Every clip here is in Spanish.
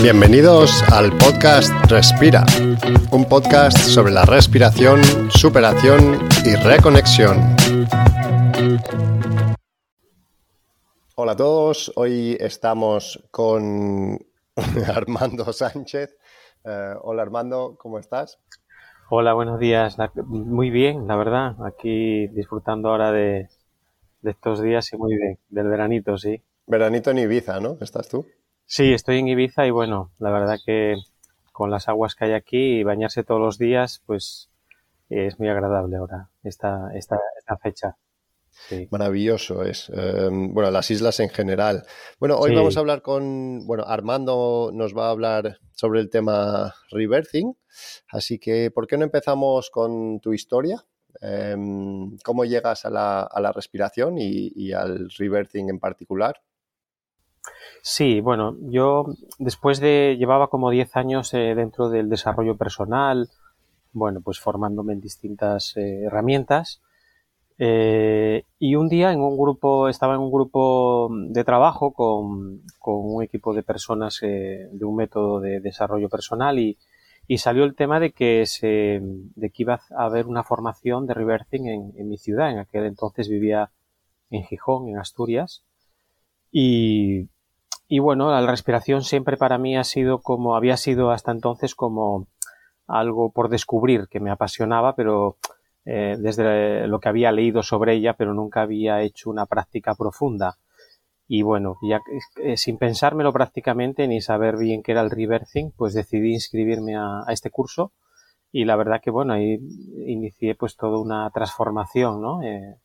Bienvenidos al podcast Respira, un podcast sobre la respiración, superación y reconexión. Hola a todos, hoy estamos con Armando Sánchez. Eh, hola Armando, ¿cómo estás? Hola, buenos días. Muy bien, la verdad. Aquí disfrutando ahora de, de estos días y muy bien, del veranito, sí. Veranito en Ibiza, ¿no? ¿Estás tú? Sí, estoy en Ibiza y bueno, la verdad que con las aguas que hay aquí y bañarse todos los días, pues es muy agradable ahora esta, esta, esta fecha. Maravilloso es. Em, bueno, las islas en general. Bueno, hoy vamos a hablar con, bueno, Armando nos va a hablar sobre el tema rebirthing. Así que, ¿por qué no empezamos con tu historia? Em, ¿Cómo llegas a la, a la respiración y, y, al rebirthing en particular? Sí, bueno, yo después de, llevaba como 10 años eh, dentro del desarrollo personal, bueno, pues formándome en distintas eh, herramientas. Eh, y un día en un grupo, estaba en un grupo de trabajo con, con un equipo de personas de un método de desarrollo personal y, y, salió el tema de que, se, de que iba a haber una formación de reversing en, en mi ciudad. En aquel entonces vivía en Gijón, en Asturias. Y, y bueno, la respiración siempre para mí ha sido como, había sido hasta entonces como algo por descubrir que me apasionaba, pero eh, desde lo que había leído sobre ella, pero nunca había hecho una práctica profunda. Y bueno, ya sin pensármelo prácticamente ni saber bien qué era el reversing, pues decidí inscribirme a, a, este curso y la verdad que bueno, ahí inicié pues toda una transformación, ¿no? Eh,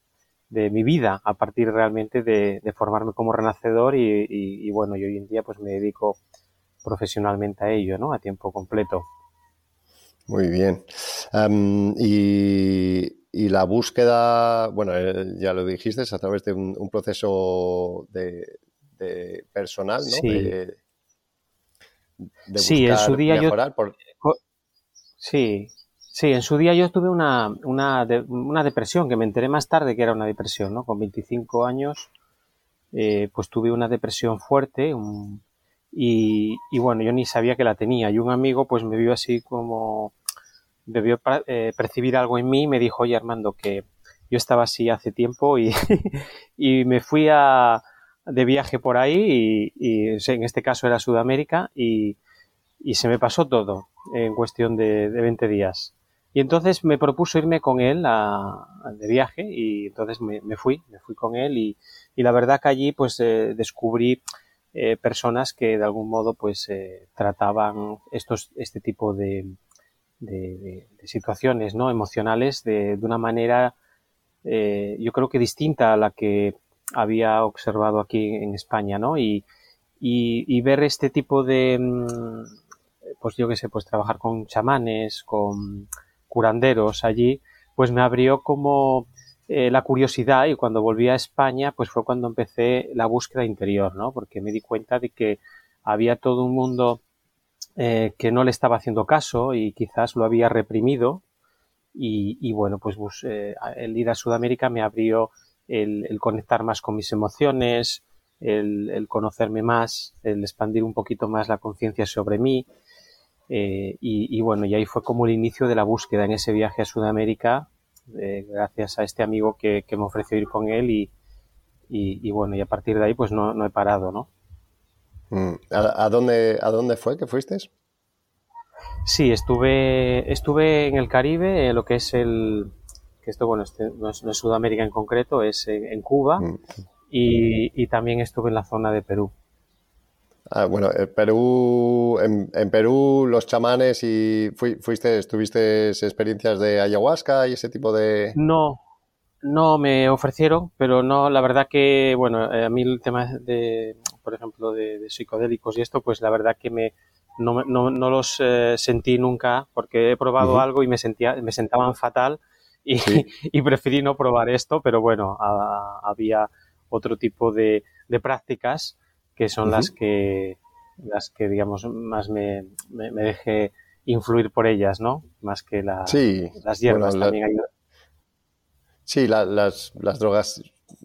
de mi vida a partir realmente de, de formarme como renacedor y, y, y, bueno, y hoy en día pues me dedico profesionalmente a ello, ¿no? A tiempo completo. Muy bien. Um, y, y, la búsqueda, bueno, eh, ya lo dijiste, es a través de un, un proceso de, de, personal, ¿no? Sí. De, de sí, en su día yo... Por... Sí, Sí, en su día yo tuve una, una, una, depresión, que me enteré más tarde que era una depresión, ¿no? Con 25 años, eh, pues tuve una depresión fuerte un, y, bueno, yo ni sabía que la tenía. Y un amigo pues me vio así como, debió eh, percibir algo en mí y me dijo, oye Armando, que yo estaba así hace tiempo y, y me fui a, de viaje por ahí y, en este caso era Sudamérica y, y se me pasó todo en cuestión de, de 20 días. Y entonces me propuso irme con él a, de viaje y entonces me, me, fui, me fui con él y, la verdad que allí pues eh, descubrí eh, personas que de algún modo pues eh, trataban estos, este tipo de, de, situaciones no emocionales de, de una manera eh, yo creo que distinta a la que había observado aquí en España, ¿no? Y, y, y ver este tipo de, mm, pues yo qué sé, pues trabajar con chamanes, con curanderos allí, pues me abrió como eh, la curiosidad y cuando volví a España, pues fue cuando empecé la búsqueda interior, ¿no? Porque me di cuenta de que había todo un mundo eh, que no le estaba haciendo caso y quizás lo había reprimido y, bueno, pues, pues eh, el ir a Sudamérica me abrió el, el conectar más con mis emociones, el, el, conocerme más, el expandir un poquito más la conciencia sobre mí, eh, y, y, bueno, y ahí fue como el inicio de la búsqueda en ese viaje a Sudamérica, eh, gracias a este amigo que, que, me ofreció ir con él y, y, y, bueno, y a partir de ahí pues no, no he parado, ¿no? Mm. ¿A, ¿A, dónde, ¿A dónde fue que fuiste? Sí, estuve, estuve en el Caribe, en lo que es el, que esto bueno, este, no, es, no, es, Sudamérica en concreto, es en, en Cuba mm. y, y también estuve en la zona de Perú. Ah, bueno, en Perú, en, en, Perú los chamanes y fuiste, tuviste experiencias de ayahuasca y ese tipo de... No, no me ofrecieron, pero no, la verdad que, bueno, eh, a mí el tema de, por ejemplo, de, de psicodélicos y esto, pues la verdad que me, no, no, no los eh, sentí nunca porque he probado uh -huh. algo y me sentía, me sentaban fatal y, sí. y preferí no probar esto, pero bueno, a, había otro tipo de, de prácticas que son uh -huh. las que las que digamos más me, me, me, deje influir por ellas, ¿no? Más que la, sí, las hierbas bueno, también la, hay. Sí, la, las, las drogas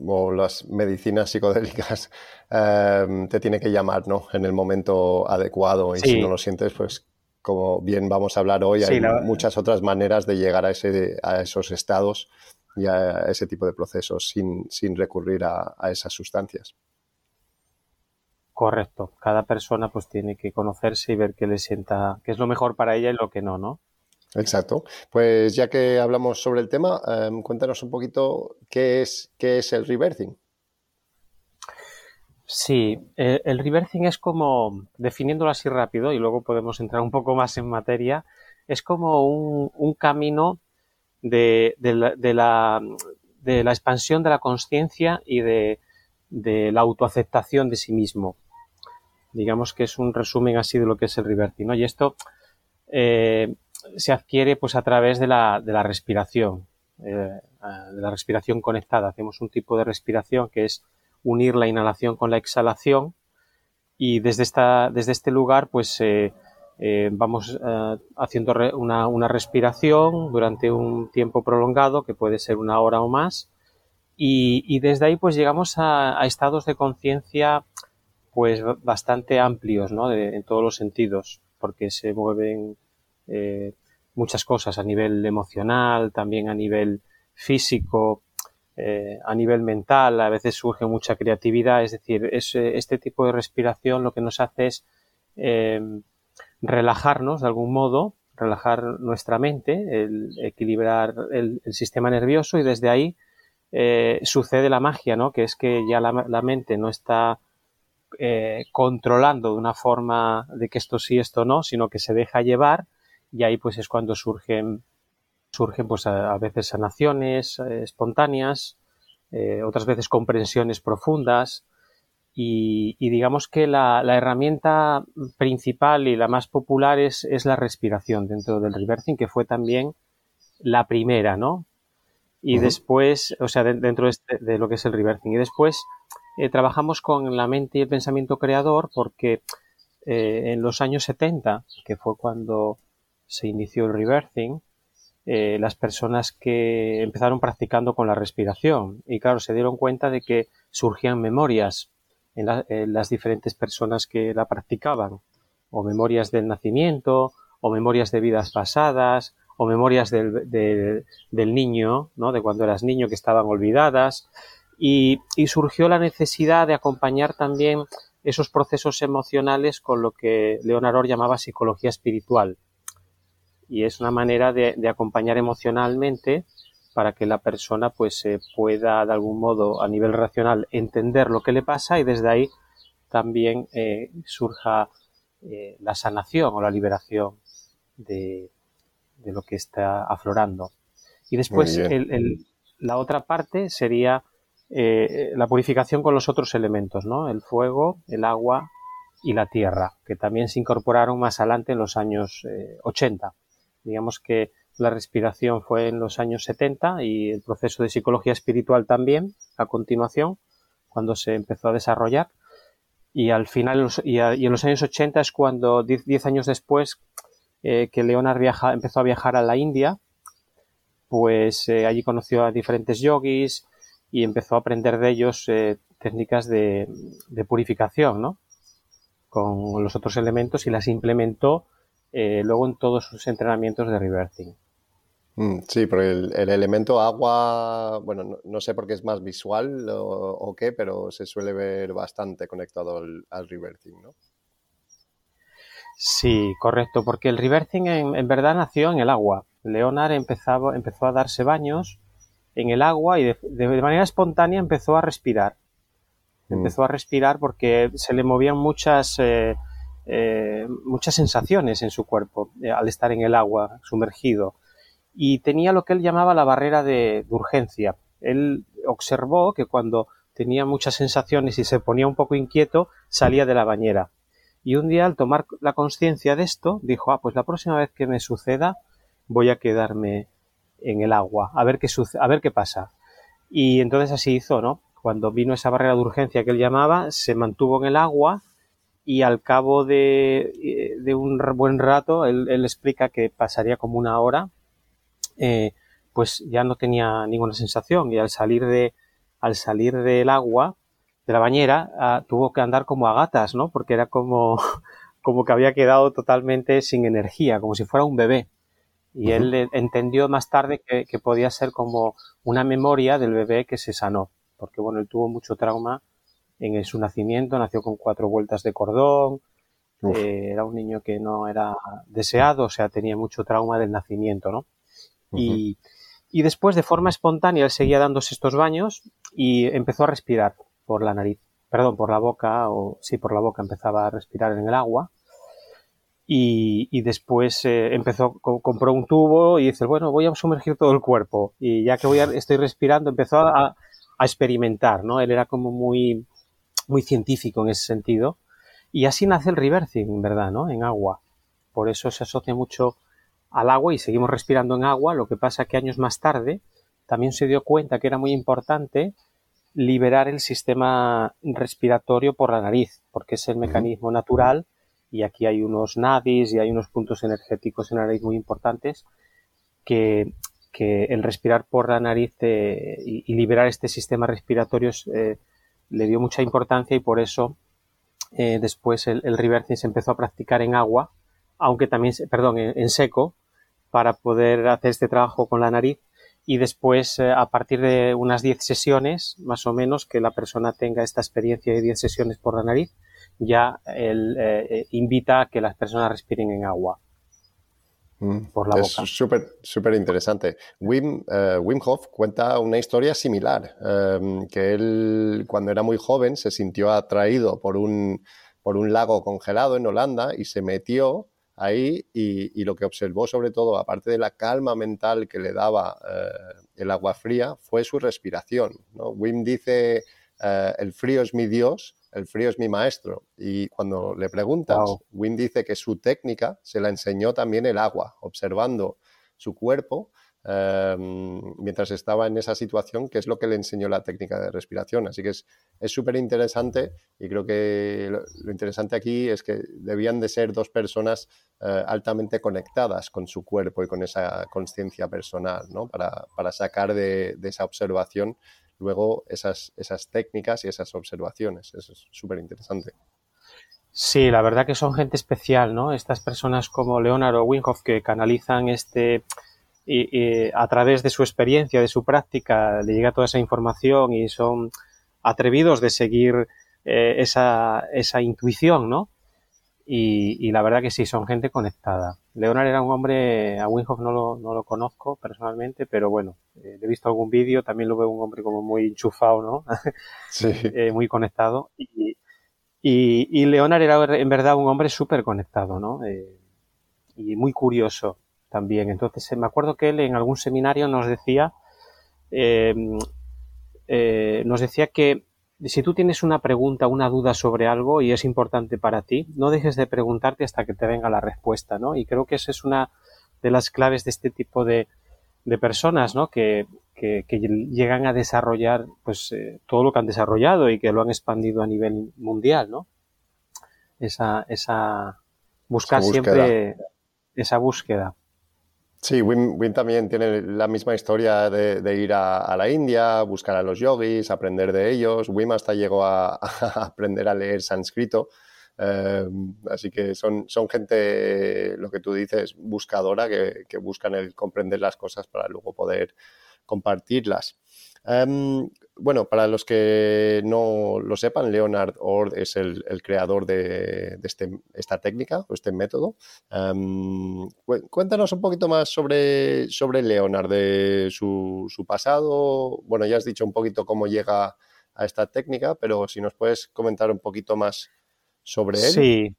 o las medicinas psicodélicas em, te tiene que llamar, ¿no? En el momento adecuado y si no lo sientes, pues como bien vamos a hablar hoy, hay muchas otras maneras de llegar a, ese, a esos estados y a ese tipo de procesos sin, recurrir a, esas sustancias. Correcto. Cada persona pues tiene que conocerse y ver qué le sienta, qué es lo mejor para ella y lo que no, ¿no? Exacto. Pues ya que hablamos sobre el tema, em, cuéntanos un poquito qué es, qué es el reversing. Sí, eh, el reversing es como, definiéndolo así rápido y luego podemos entrar un poco más en materia, es como un, camino de, la, de, la, expansión de la conciencia y de, la autoaceptación de sí mismo. Digamos que es un resumen así de lo que es el reversing. ¿no? Y esto eh, se adquiere pues a través de la, de la respiración, eh, de la respiración conectada. Hacemos un tipo de respiración que es unir la inhalación con la exhalación y desde, esta, desde este lugar pues eh, vamos haciendo una, una, respiración durante un tiempo prolongado que puede ser una hora o más y, desde ahí pues llegamos a estados de conciencia pues bastante amplios ¿no? en todos los sentidos porque se mueven eh, muchas cosas a nivel emocional, también a nivel físico, eh, a nivel mental, a veces surge mucha creatividad, es decir, este tipo de respiración lo que nos hace es eh, relajarnos de algún modo, relajar nuestra mente, el, equilibrar el, sistema nervioso y desde ahí sucede la magia, ¿no? Que es que ya la mente no está controlando de una forma de que esto sí, esto no, sino que se deja llevar y ahí pues es cuando surgen, surgen pues a, veces sanaciones eh, espontáneas, eh, otras veces comprensiones profundas y, digamos que la, herramienta principal y la más popular es, es la respiración dentro del reversing, que fue también la primera, ¿no? Y después, o sea, dentro de, este, de, lo que es el reversing. Y después eh, trabajamos con la mente y el pensamiento creador porque en los años 70, que fue cuando se inició el reversing, eh, las personas que empezaron practicando con la respiración y claro, se dieron cuenta de que surgían memorias en, las diferentes personas que la practicaban, o memorias del nacimiento, o memorias de vidas pasadas, o memorias del, del, niño, ¿no? de cuando eras niño que estaban olvidadas, y, y surgió la necesidad de acompañar también esos procesos emocionales con lo que Leonardo llamaba psicología espiritual y es una manera de, acompañar emocionalmente para que la persona pues pueda de algún modo a nivel racional entender lo que le pasa y desde ahí también eh, surja eh, la sanación o la liberación de, lo que está aflorando. Y después la otra parte sería eh, la purificación con los otros elementos, ¿no? El fuego, el agua y la tierra, que también se incorporaron más adelante en los años 80. Digamos que la respiración fue en los años 70 y el proceso de psicología espiritual también, a continuación, cuando se empezó a desarrollar. Y al final, y, en los años 80 es cuando, 10 años después, eh, que Leonard viaja, empezó a viajar a la India, pues eh, allí conoció a diferentes yogis y empezó a aprender de ellos eh, técnicas de, de, purificación, ¿no? Con los otros elementos y las implementó eh, luego en todos sus entrenamientos de reversing. Mm, sí, porque el, elemento agua, bueno, no, sé por qué es más visual o, qué, pero se suele ver bastante conectado al, reversing, ¿no? Sí, correcto, porque el reversing en, verdad nació en el agua. Leonard empezó, empezó a darse baños en el agua y de, manera espontánea empezó a respirar. Mm. Empezó a respirar porque se le movían muchas eh, eh, muchas sensaciones en su cuerpo eh, al estar en el agua sumergido y tenía lo que él llamaba la barrera de, urgencia. Él observó que cuando tenía muchas sensaciones y se ponía un poco inquieto, salía de la bañera. Y un día, al tomar la conciencia de esto, dijo, ah, pues la próxima vez que me suceda, voy a quedarme en el agua, a ver qué, a ver qué pasa. Y entonces así hizo, ¿no? Cuando vino esa barrera de urgencia que él llamaba, se mantuvo en el agua y al cabo de, eh, un buen rato, él, explica que pasaría como una hora, eh, pues ya no tenía ninguna sensación y al salir de, al salir del agua, de la bañera, ah, tuvo que andar como a gatas, ¿no? Porque era como, como que había quedado totalmente sin energía, como si fuera un bebé. Y él entendió más tarde que, que, podía ser como una memoria del bebé que se sanó, porque bueno, él tuvo mucho trauma en su nacimiento, nació con cuatro vueltas de cordón, eh, era un niño que no era deseado, o sea, tenía mucho trauma del nacimiento, ¿no? y, y, después, de forma espontánea, él seguía dándose estos baños y empezó a respirar por la nariz, perdón, por la boca, o sí, por la boca empezaba a respirar en el agua. Y, y después eh, empezó, compró un tubo y dice, bueno, voy a sumergir todo el cuerpo. Y ya que voy a, estoy respirando, empezó a, a experimentar, ¿no? Él era como muy, muy científico en ese sentido y así nace el reversing, ¿verdad? ¿no? En agua. Por eso se asocia mucho al agua y seguimos respirando en agua. Lo que pasa que años más tarde también se dio cuenta que era muy importante liberar el sistema respiratorio por la nariz, porque es el mecanismo natural y aquí hay unos nadis y hay unos puntos energéticos en la nariz muy importantes que, que el respirar por la nariz eh, y, liberar este sistema respiratorio eh, le dio mucha importancia y por eso eh, después el, el, reversing se empezó a practicar en agua, aunque también, perdón, en, seco, para poder hacer este trabajo con la nariz. Y después, eh, a partir de unas 10 sesiones, más o menos, que la persona tenga esta experiencia de 10 sesiones por la nariz, ya él eh, invita a que las personas respiren en agua. Mm, por la es súper súper interesante. Wim, uh, Wim, Hof cuenta una historia similar, um, que él cuando era muy joven se sintió atraído por un, por un lago congelado en Holanda y se metió ahí y, y, lo que observó sobre todo, aparte de la calma mental que le daba el agua fría, fue su respiración. ¿no? Wim dice, uh, el frío es mi Dios el frío es mi maestro. Y cuando le preguntas, Wim dice que su técnica se la enseñó también el agua, observando su cuerpo em, mientras estaba en esa situación, que es lo que le enseñó la técnica de respiración. Así que es súper interesante y creo que lo, interesante aquí es que debían de ser dos personas eh, altamente conectadas con su cuerpo y con esa conciencia personal, ¿no? para, para sacar de, de esa observación luego esas, esas técnicas y esas observaciones. Eso es súper interesante. Sí, la verdad que son gente especial, ¿no? Estas personas como Leonard o Winhoff que canalizan este y, a través de su experiencia, de su práctica, le llega toda esa información y son atrevidos de seguir eh, esa, esa intuición, ¿no? Y, la verdad que sí, son gente conectada. Leonard era un hombre, a Winhoff no lo, no lo conozco personalmente, pero bueno, eh, he visto algún vídeo, también lo veo un hombre como muy enchufado, ¿no? Sí. eh, muy conectado. Y, y, Leonard era en verdad un hombre súper conectado, ¿no? Eh, y muy curioso también. Entonces, me acuerdo que él en algún seminario nos decía, nos decía que si tú tienes una pregunta, una duda sobre algo y es importante para ti, no dejes de preguntarte hasta que te venga la respuesta, ¿no? Y creo que esa es una de las claves de este tipo de, de personas, ¿no? Que, que, llegan a desarrollar, pues, eh, todo lo que han desarrollado y que lo han expandido a nivel mundial, ¿no? Esa, esa, buscar siempre esa búsqueda. Sí, Wim, también tiene la misma historia de, ir a, la India, buscar a los yogis, aprender de ellos. Wim hasta llegó a, aprender a leer sánscrito. Eh, así que son, son gente, lo que tú dices, buscadora, que, que buscan el comprender las cosas para luego poder compartirlas. Em, bueno, para los que no lo sepan, Leonard Ord es el, creador de, este, esta técnica o este método. Cuéntanos un poquito más sobre, sobre Leonard, de su, su, pasado. Bueno, ya has dicho un poquito cómo llega a esta técnica, pero si nos puedes comentar un poquito más sobre él. Sí,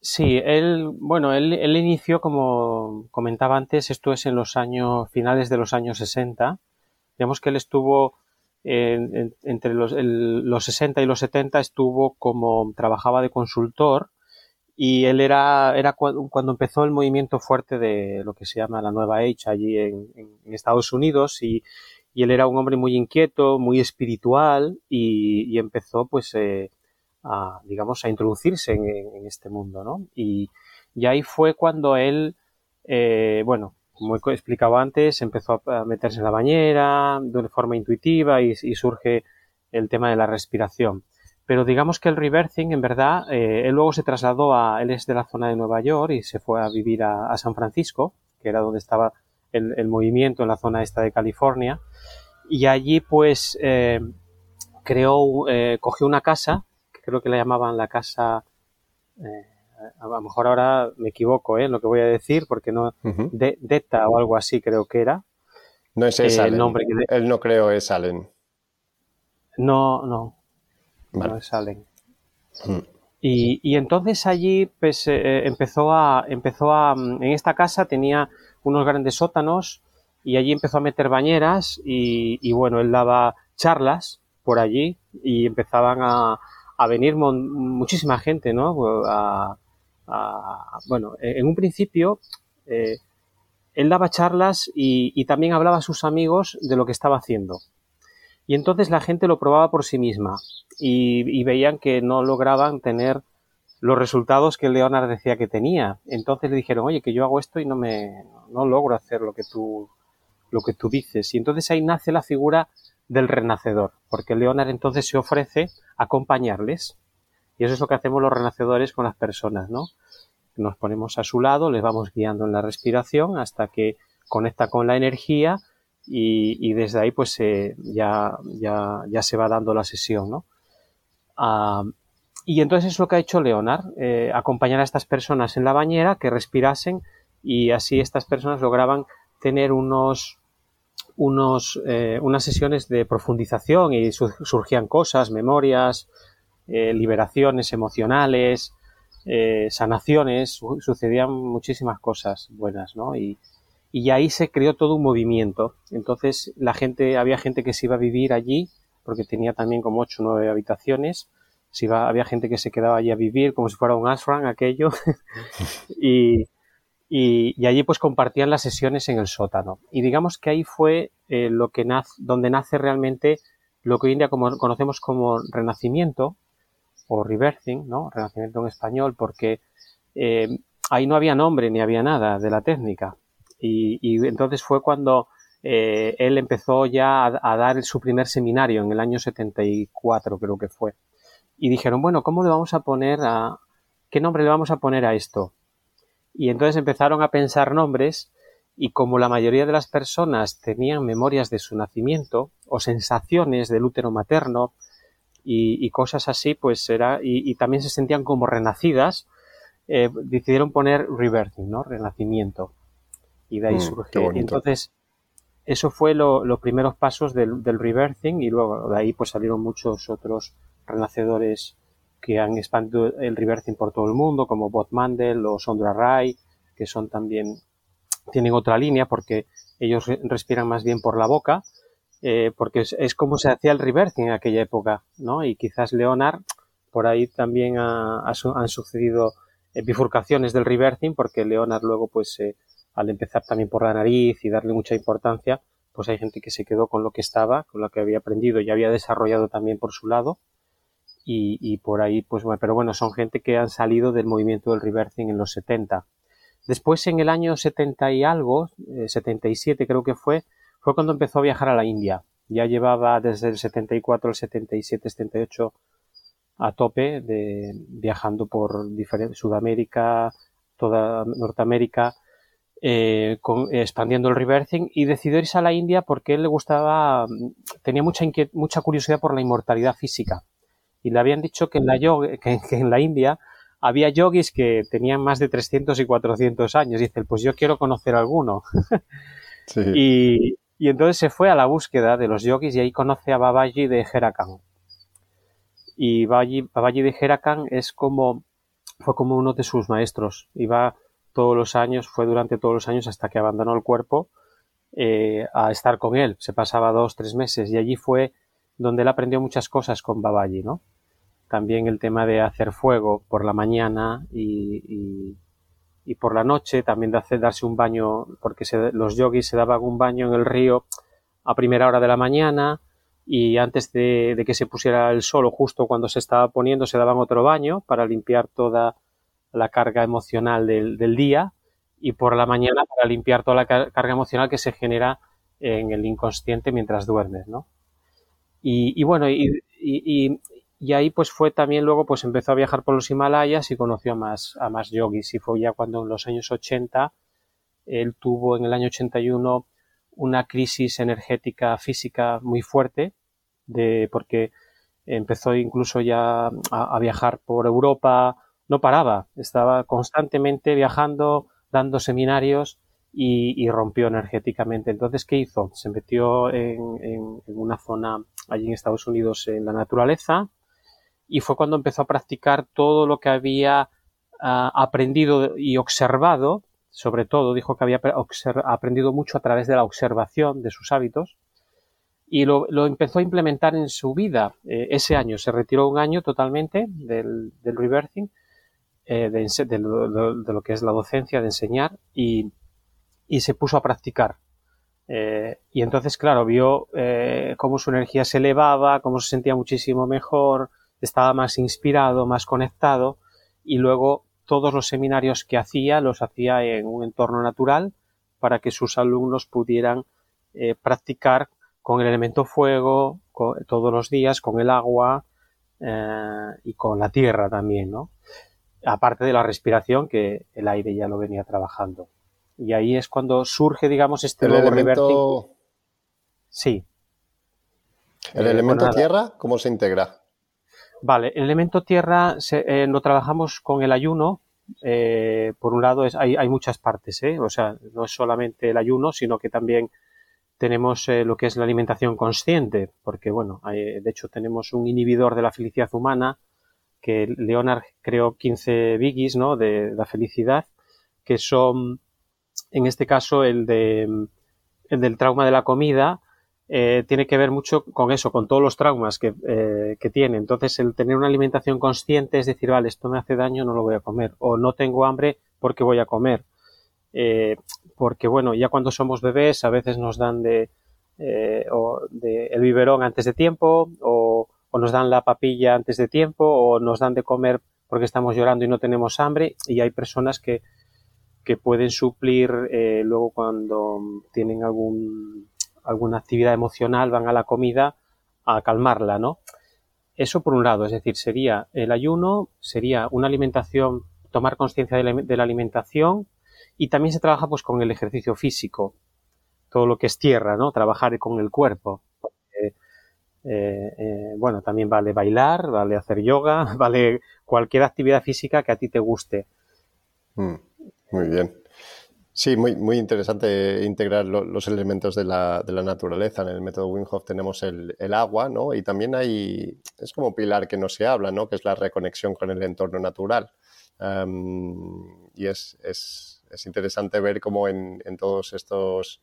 sí, él, bueno, él, él inició, como comentaba antes, esto es en los años, finales de los años 60 Digamos que él estuvo entre los, los 60 y los 70 estuvo como trabajaba de consultor y él era, era cuando, empezó el movimiento fuerte de lo que se llama la nueva Age allí en, Estados Unidos y, y, él era un hombre muy inquieto, muy espiritual y, empezó pues eh, a, digamos, a introducirse en, en, este mundo, ¿no? Y, y ahí fue cuando él, eh, bueno, como he explicado antes, empezó a meterse en la bañera de una forma intuitiva y, surge el tema de la respiración. Pero digamos que el reversing, en verdad, eh, él luego se trasladó a, él es de la zona de Nueva York y se fue a vivir a, San Francisco, que era donde estaba el, movimiento en la zona esta de California. Y allí, pues, eh, creó, eh, cogió una casa, que creo que la llamaban la casa, a lo mejor ahora me equivoco ¿eh? en lo que voy a decir, porque no, de, Deta o algo así creo que era. No es ese el nombre Él no creo es Allen. No, no. No es Allen. Mm. Y, y, entonces allí pues, eh, empezó a, empezó a, mm, en esta casa tenía unos grandes sótanos y allí empezó a meter bañeras y, y bueno, él daba charlas por allí y empezaban a, a venir muchísima gente, ¿no? A, bueno, en un principio eh, él daba charlas y, también hablaba a sus amigos de lo que estaba haciendo. Y entonces la gente lo probaba por sí misma y, veían que no lograban tener los resultados que Leonard decía que tenía. Entonces le dijeron, oye, que yo hago esto y no me no logro hacer lo que tú lo que tú dices. Y entonces ahí nace la figura del renacedor, porque Leonard entonces se ofrece a acompañarles y eso es lo que hacemos los renacedores con las personas, ¿no? Nos ponemos a su lado, les vamos guiando en la respiración hasta que conecta con la energía y, desde ahí pues ya, ya, ya, se va dando la sesión, ¿no? Ah, y entonces es lo que ha hecho Leonard, eh, acompañar a estas personas en la bañera, que respirasen y así estas personas lograban tener unos, unos, eh, unas sesiones de profundización y surgían cosas, memorias, eh, liberaciones emocionales, eh, sanaciones, sucedían muchísimas cosas buenas, ¿no? Y, y ahí se creó todo un movimiento. Entonces la gente, había gente que se iba a vivir allí, porque tenía también como ocho o nueve habitaciones. Se iba, había gente que se quedaba allí a vivir como si fuera un ashram aquello. y, y, allí pues compartían las sesiones en el sótano. Y digamos que ahí fue eh, lo que nace, donde nace realmente lo que hoy en día como, conocemos como renacimiento, o reversing, ¿no? Renacimiento en español, porque eh, ahí no había nombre ni había nada de la técnica. Y, entonces fue cuando eh, él empezó ya a, dar su primer seminario en el año 74, creo que fue. Y dijeron, bueno, ¿cómo le vamos a poner a, qué nombre le vamos a poner a esto? Y entonces empezaron a pensar nombres y como la mayoría de las personas tenían memorias de su nacimiento o sensaciones del útero materno y, cosas así, pues era, y, también se sentían como renacidas, eh, decidieron poner rebirthing, ¿no? Renacimiento. Y de ahí mm, surgió. Entonces, eso fue los primeros pasos del, del rebirthing y luego de ahí pues salieron muchos otros renacedores que han expandido el rebirthing por todo el mundo, como Bob Mandel o Sondra Rai, que son también, tienen otra línea porque ellos respiran más bien por la boca eh, porque es, como se hacía el reversing en aquella época, ¿no? Y quizás Leonard, por ahí también han sucedido eh, bifurcaciones del reversing, porque Leonard luego, pues, eh, al empezar también por la nariz y darle mucha importancia, pues hay gente que se quedó con lo que estaba, con lo que había aprendido y había desarrollado también por su lado. Y, por ahí, pues bueno, pero bueno, son gente que han salido del movimiento del reversing en los 70. Después, en el año 70 y algo, 77 creo que fue, fue cuando empezó a viajar a la India. Ya llevaba desde el 74 al 77, 78 a tope de viajando por Sudamérica, toda Norteamérica, eh, expandiendo el reversing y decidió irse a la India porque él le gustaba, tenía mucha, mucha curiosidad por la inmortalidad física. Y le habían dicho que en la, que, en la India había yogis que tenían más de 300 y 400 años. dice, pues yo quiero conocer alguno. Sí. y, y entonces se fue a la búsqueda de los yogis y ahí conoce a Babaji de Herakan. Y Babaji, de Herakan es como, fue como uno de sus maestros. Iba todos los años, fue durante todos los años hasta que abandonó el cuerpo eh, a estar con él. Se pasaba dos, tres meses y allí fue donde él aprendió muchas cosas con Babaji, ¿no? También el tema de hacer fuego por la mañana y y por la noche también de hacer darse un baño, porque los yogis se daban un baño en el río a primera hora de la mañana y antes de, que se pusiera el sol o justo cuando se estaba poniendo se daban otro baño para limpiar toda la carga emocional del, día y por la mañana para limpiar toda la carga emocional que se genera en el inconsciente mientras duermes, ¿no? Y, bueno, y, y, ahí pues fue también luego pues empezó a viajar por los Himalayas y conoció a más, a más yogis y fue ya cuando en los años 80 él tuvo en el año 81 una crisis energética física muy fuerte de porque empezó incluso ya a viajar por Europa, no paraba, estaba constantemente viajando, dando seminarios y, rompió energéticamente. Entonces, ¿qué hizo? Se metió en, una zona allí en Estados Unidos en la naturaleza y fue cuando empezó a practicar todo lo que había ah, aprendido y observado, sobre todo dijo que había aprendido mucho a través de la observación de sus hábitos y lo, empezó a implementar en su vida. Eh, ese año se retiró un año totalmente del, del rebirthing, eh, de, lo que es la docencia, de enseñar, y, y se puso a practicar. Eh, y entonces, claro, vio cómo su energía se elevaba, cómo se sentía muchísimo mejor, estaba más inspirado, más conectado, y luego todos los seminarios que hacía los hacía en un entorno natural para que sus alumnos pudieran eh, practicar con el elemento fuego todos los días, con el agua y con la tierra también, ¿no? Aparte de la respiración, que el aire ya lo venía trabajando. Y ahí es cuando surge, digamos, este el elemento... Sí. ¿El eh, elemento tierra cómo se integra? Vale, el elemento tierra eh, lo trabajamos con el ayuno. Eh, por un lado, es, hay, hay, muchas partes, o sea, no es solamente el ayuno, sino que también tenemos lo que es la alimentación consciente, porque, bueno, de hecho tenemos un inhibidor de la felicidad humana, que Leonard creó 15 biggies, ¿no?, de la felicidad, que son en este caso el, de, el del trauma de la comida, eh, tiene que ver mucho con eso, con todos los traumas que, eh, que, tiene. Entonces, el tener una alimentación consciente es decir, vale, esto me hace daño, no lo voy a comer. O no tengo hambre porque voy a comer. Eh, porque, bueno, ya cuando somos bebés a veces nos dan de, o de el biberón antes de tiempo, o, o nos dan la papilla antes de tiempo, o nos dan de comer porque estamos llorando y no tenemos hambre. Y hay personas que que pueden suplir luego cuando tienen algún, alguna actividad emocional, van a la comida a calmarla, ¿no? Eso por un lado, es decir, sería el ayuno, sería una alimentación, tomar conciencia de, la alimentación y también se trabaja pues con el ejercicio físico, todo lo que es tierra, ¿no? Trabajar con el cuerpo. Eh, eh, bueno, también vale bailar, vale hacer yoga, vale cualquier actividad física que a ti te guste. Mm. Muy bien. Sí, muy, muy interesante integrar los elementos de la, de la, naturaleza. En el método Wim tenemos el, el, agua, ¿no? Y también hay, es como pilar que no se habla, ¿no? Que es la reconexión con el entorno natural. y es, es, es, interesante ver cómo en, en todos estos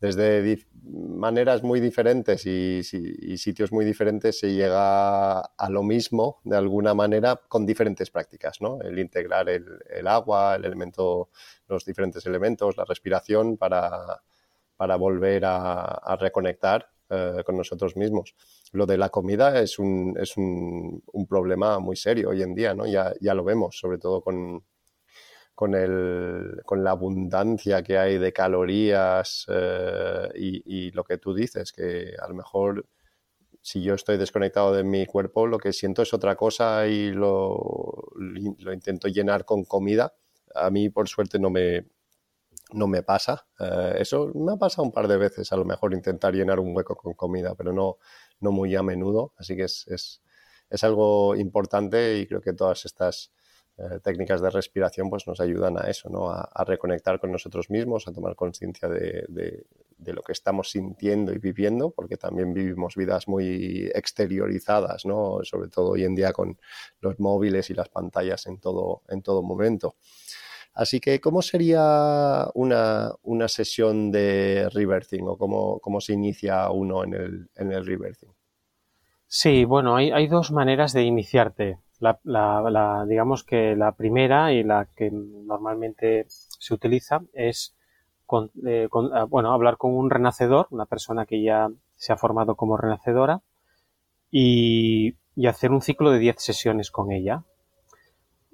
desde maneras muy diferentes y, sitios muy diferentes se llega a lo mismo de alguna manera con diferentes prácticas, ¿no? El integrar el, agua, el elemento, los diferentes elementos, la respiración para, para volver a, reconectar eh, con nosotros mismos. Lo de la comida es un, es un, un problema muy serio hoy en día, ¿no? Ya, ya lo vemos, sobre todo con, con, el, con la abundancia que hay de calorías eh, y, lo que tú dices, que a lo mejor si yo estoy desconectado de mi cuerpo, lo que siento es otra cosa y lo, lo intento llenar con comida. A mí, por suerte, no me, no me pasa. Eh, eso me ha pasado un par de veces, a lo mejor intentar llenar un hueco con comida, pero no, no muy a menudo. Así que es, es, es algo importante y creo que todas estas técnicas de respiración pues nos ayudan a eso, ¿no? A, reconectar con nosotros mismos, a tomar conciencia de, lo que estamos sintiendo y viviendo, porque también vivimos vidas muy exteriorizadas, ¿no? sobre todo hoy en día con los móviles y las pantallas en todo, en todo momento. Así que, ¿cómo sería una, una sesión de reversing o cómo, cómo, se inicia uno en el, en el? Sí, bueno, hay, hay dos maneras de iniciarte. La, digamos que la primera y la que normalmente se utiliza es eh, ah, bueno, hablar con un renacedor, una persona que ya se ha formado como renacedora y, y hacer un ciclo de 10 sesiones con ella.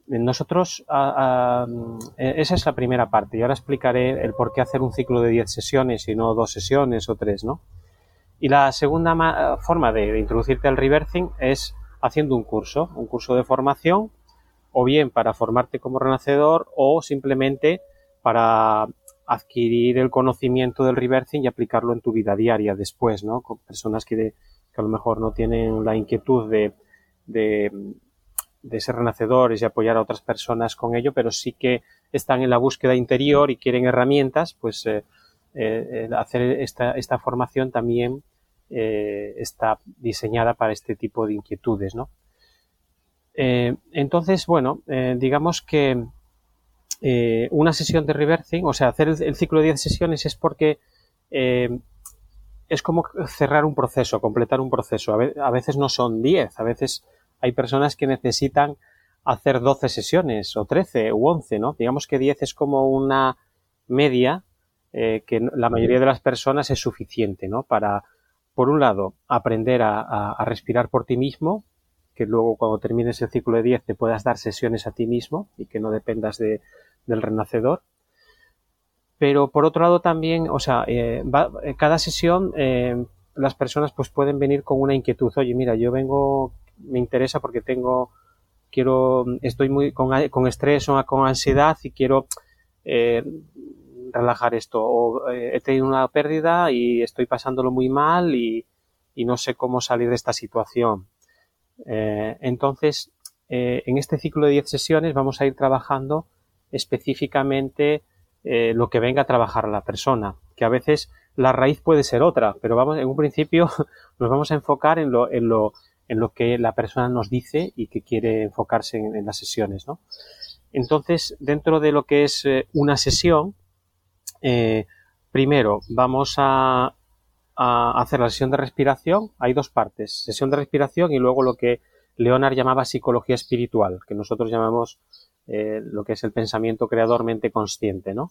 nosotros, esa es la primera parte y ahora explicaré el por qué hacer un ciclo de 10 sesiones y no dos sesiones o tres, ¿no? Y la segunda forma de, introducirte al reversing es haciendo un curso, un curso de formación, o bien para formarte como renacedor o simplemente para adquirir el conocimiento del reversing y aplicarlo en tu vida diaria después, ¿no? Con personas que, a lo mejor no tienen la inquietud de, de, ser renacedores y apoyar a otras personas con ello, pero sí que están en la búsqueda interior y quieren herramientas, pues eh, eh, hacer esta, esta, formación también eh, está diseñada para este tipo de inquietudes, ¿no? entonces, bueno, digamos que eh, una sesión de reversing, o sea, hacer el, ciclo de 10 sesiones es porque eh, es como cerrar un proceso, completar un proceso. A, veces no son 10, a veces hay personas que necesitan hacer 12 sesiones o 13 u 11, ¿no? Digamos que 10 es como una media eh, que la mayoría de las personas es suficiente, ¿no? Para, por un lado, aprender a respirar por ti mismo, que luego cuando termines el ciclo de 10 te puedas dar sesiones a ti mismo y que no dependas de, del renacedor. Pero por otro lado también, o sea, eh, eh, cada sesión eh, las personas pues pueden venir con una inquietud. Oye, mira, yo vengo, me interesa porque tengo, quiero, estoy muy con, con estrés o con ansiedad y quiero relajar esto. O he tenido una pérdida y estoy pasándolo muy mal y, no sé cómo salir de esta situación. Eh, entonces, eh, en este ciclo de 10 sesiones vamos a ir trabajando específicamente eh, lo que venga a trabajar la persona, que a veces la raíz puede ser otra, pero vamos, en un principio nos vamos a enfocar en lo, en lo, en lo que la persona nos dice y que quiere enfocarse en, las sesiones, ¿no? Entonces, dentro de lo que es una sesión, primero vamos a, a hacer la sesión de respiración, hay dos partes, sesión de respiración y luego lo que Leonard llamaba psicología espiritual, que nosotros llamamos eh, lo que es el pensamiento creador mente consciente, ¿no?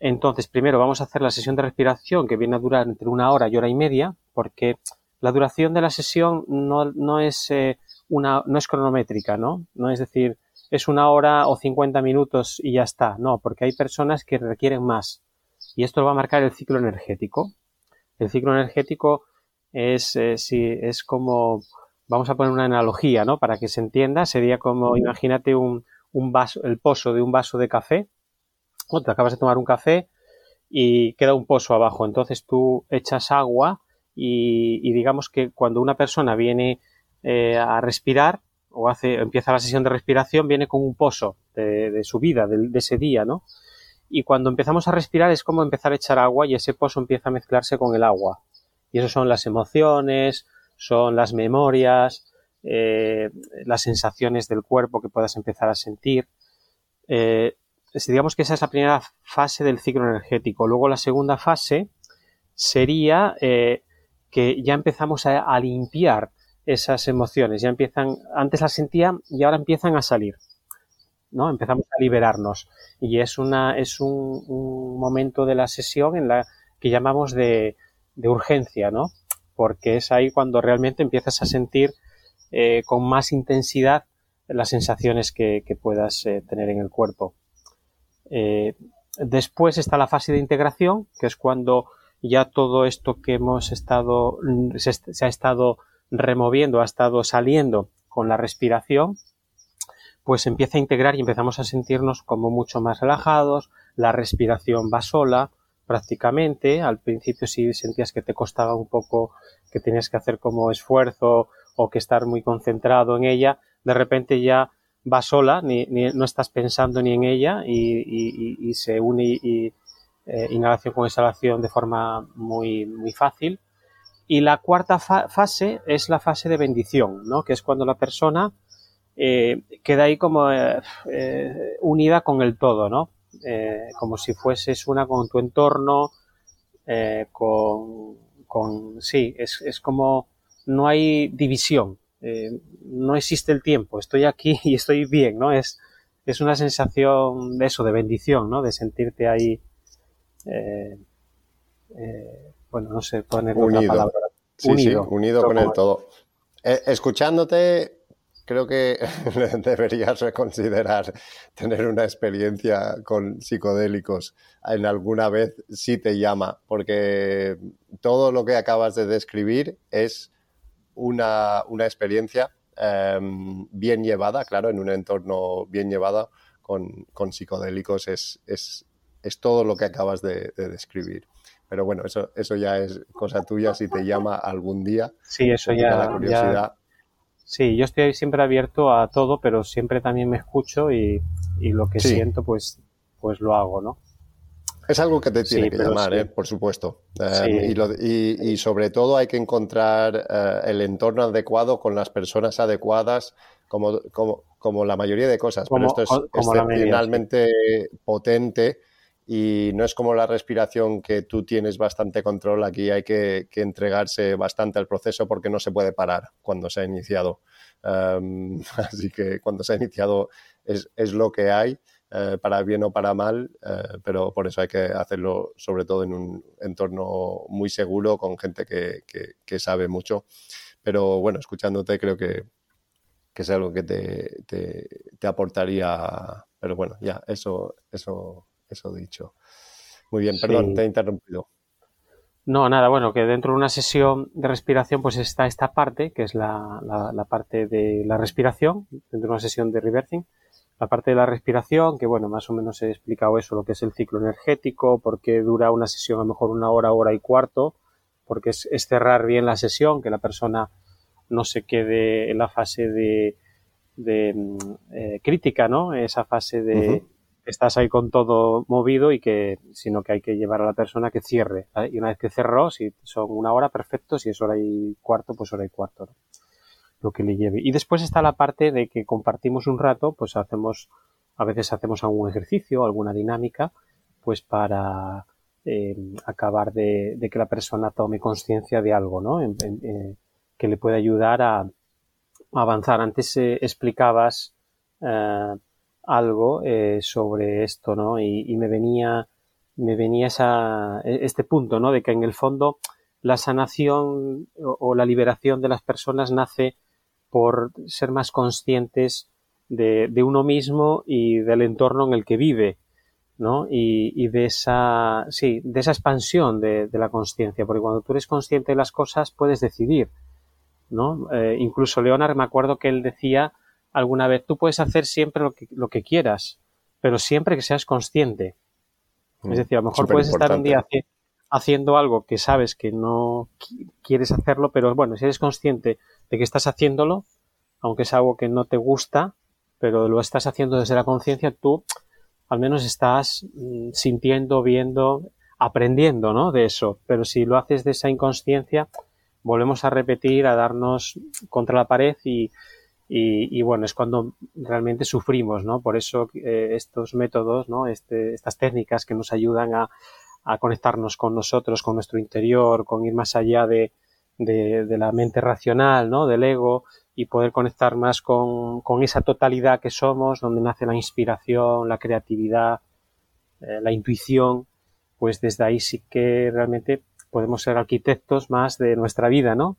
Entonces, primero vamos a hacer la sesión de respiración que viene a durar entre una hora y hora y media, porque la duración de la sesión no, no es eh, una, no es cronométrica, ¿no? No es decir, es una hora o 50 minutos y ya está, no, porque hay personas que requieren más. Y esto va a marcar el ciclo energético. El ciclo energético es, eh, es como, vamos a poner una analogía, ¿no? Para que se entienda, sería como, imagínate un, un vaso, el pozo de un vaso de café, o te acabas de tomar un café y queda un pozo abajo. Entonces tú echas agua y, digamos que cuando una persona viene eh, a respirar o hace, empieza la sesión de respiración, viene con un pozo de, su vida, de, ese día, ¿no? y cuando empezamos a respirar es como empezar a echar agua y ese pozo empieza a mezclarse con el agua. Y eso son las emociones, son las memorias, eh, las sensaciones del cuerpo que puedas empezar a sentir. Eh, digamos que esa es la primera fase del ciclo energético. Luego la segunda fase sería eh, que ya empezamos a, limpiar esas emociones. Ya empiezan, antes las sentía y ahora empiezan a salir. ¿no? Empezamos a liberarnos. Y es una, es un, momento de la sesión en la que llamamos de, urgencia, ¿no? Porque es ahí cuando realmente empiezas a sentir eh, con más intensidad las sensaciones que, puedas eh, tener en el cuerpo. Eh, después está la fase de integración, que es cuando ya todo esto que hemos estado, se ha estado removiendo, ha estado saliendo con la respiración, pues empieza a integrar y empezamos a sentirnos como mucho más relajados, la respiración va sola prácticamente, al principio si sentías que te costaba un poco, que tenías que hacer como esfuerzo o que estar muy concentrado en ella, de repente ya va sola, ni, no estás pensando ni en ella y, se une eh, inhalación con exhalación de forma muy, muy fácil. Y la cuarta fase es la fase de bendición, ¿no? que es cuando la persona eh, queda ahí como eh, eh, unida con el todo, ¿no? como si fueses una con tu entorno, con, con, sí, es, es, como no hay división, no existe el tiempo, estoy aquí y estoy bien, ¿no? Es, es una sensación de eso, de bendición, ¿no? De sentirte ahí, bueno, no sé, poner unido. palabra. unido, unido con el todo. escuchándote, creo que deberías reconsiderar tener una experiencia con psicodélicos en alguna vez si te llama, porque todo lo que acabas de describir es una, experiencia em, bien llevada, claro, en un entorno bien llevado con, psicodélicos es, es, todo lo que acabas de, describir. Pero bueno, eso, eso ya es cosa tuya si te llama algún día. Sí, eso ya. La curiosidad. Sí, yo estoy siempre abierto a todo, pero siempre también me escucho y, lo que siento, pues, pues lo hago, ¿no? Es algo que te tiene que llamar, ¿eh? por supuesto. Eh, y, sobre todo hay que encontrar eh, el entorno adecuado con las personas adecuadas, como, como, la mayoría de cosas. Pero esto es excepcionalmente potente y no es como la respiración que tú tienes bastante control. Aquí hay que, entregarse bastante al proceso porque no se puede parar cuando se ha iniciado. así que cuando se ha iniciado es, es lo que hay. Eh, para bien o para mal, eh, pero por eso hay que hacerlo sobre todo en un entorno muy seguro, con gente que, que, sabe mucho. Pero bueno, escuchándote creo que, que es algo que te, te, te, aportaría, pero bueno, ya, eso, eso, eso dicho. Muy bien, perdón, te he interrumpido. No, nada, bueno, que dentro de una sesión de respiración pues está esta parte, que es la, la, la parte de la respiración, dentro de una sesión de reversing, la parte de la respiración, que bueno, más o menos he explicado eso, lo que es el ciclo energético, por qué dura una sesión a lo mejor una hora, hora y cuarto, porque es, cerrar bien la sesión, que la persona no se quede en la fase de, de mm, eh, crítica, ¿no? Esa fase de estás ahí con todo movido y que, sino que hay que llevar a la persona que cierre. Y una vez que cerró, si son una hora, perfecto, si es hora y cuarto, pues hora y cuarto, lo que le lleve. Y después está la parte de que compartimos un rato, pues hacemos, a veces hacemos algún ejercicio, alguna dinámica, pues para eh, acabar de, que la persona tome conciencia de algo, ¿no? Eh, que le puede ayudar a, avanzar. Antes eh, explicabas algo sobre esto, ¿no? Y, me venía, me venía esa, este punto, ¿no? De que en el fondo la sanación o la liberación de las personas nace por ser más conscientes de, uno mismo y del entorno en el que vive, ¿no? Y, de esa, sí, de esa expansión de, la conciencia, porque cuando tú eres consciente de las cosas puedes decidir, ¿no? Eh, incluso Leonard, me acuerdo que él decía alguna vez, tú puedes hacer siempre lo que, lo que quieras, pero siempre que seas consciente. es mm, decir, a lo mejor puedes estar un día haciendo algo que sabes que no quieres hacerlo, pero bueno, si eres consciente de que estás haciéndolo, aunque es algo que no te gusta, pero lo estás haciendo desde la conciencia, tú al menos estás mm, sintiendo, viendo, aprendiendo, ¿no? De eso. Pero si lo haces de esa inconsciencia, volvemos a repetir, a darnos contra la pared y, y, bueno, es cuando realmente sufrimos, ¿no? Por eso eh, estos métodos, ¿no? Este, estas técnicas que nos ayudan a, a conectarnos con nosotros, con nuestro interior, con ir más allá de, de, la mente racional, ¿no? Del ego y poder conectar más con, esa totalidad que somos, donde nace la inspiración, la creatividad, eh, la intuición, pues desde ahí sí que realmente podemos ser arquitectos más de nuestra vida, ¿no?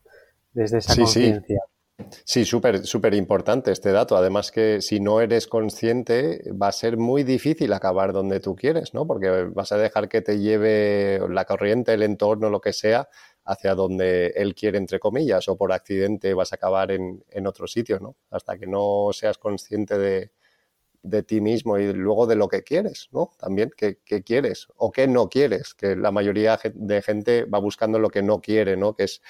Desde esa conciencia. Sí, súper, súper importante este dato. Además que si no eres consciente va a ser muy difícil acabar donde tú quieres, ¿no? Porque vas a dejar que te lleve la corriente, el entorno, lo que sea, hacia donde él quiere, entre comillas, o por accidente vas a acabar en, otro sitio, ¿no? Hasta que no seas consciente de, ti mismo y luego de lo que quieres, ¿no? También, ¿qué, quieres o qué no quieres? Que la mayoría de gente va buscando lo que no quiere, ¿no? Que es,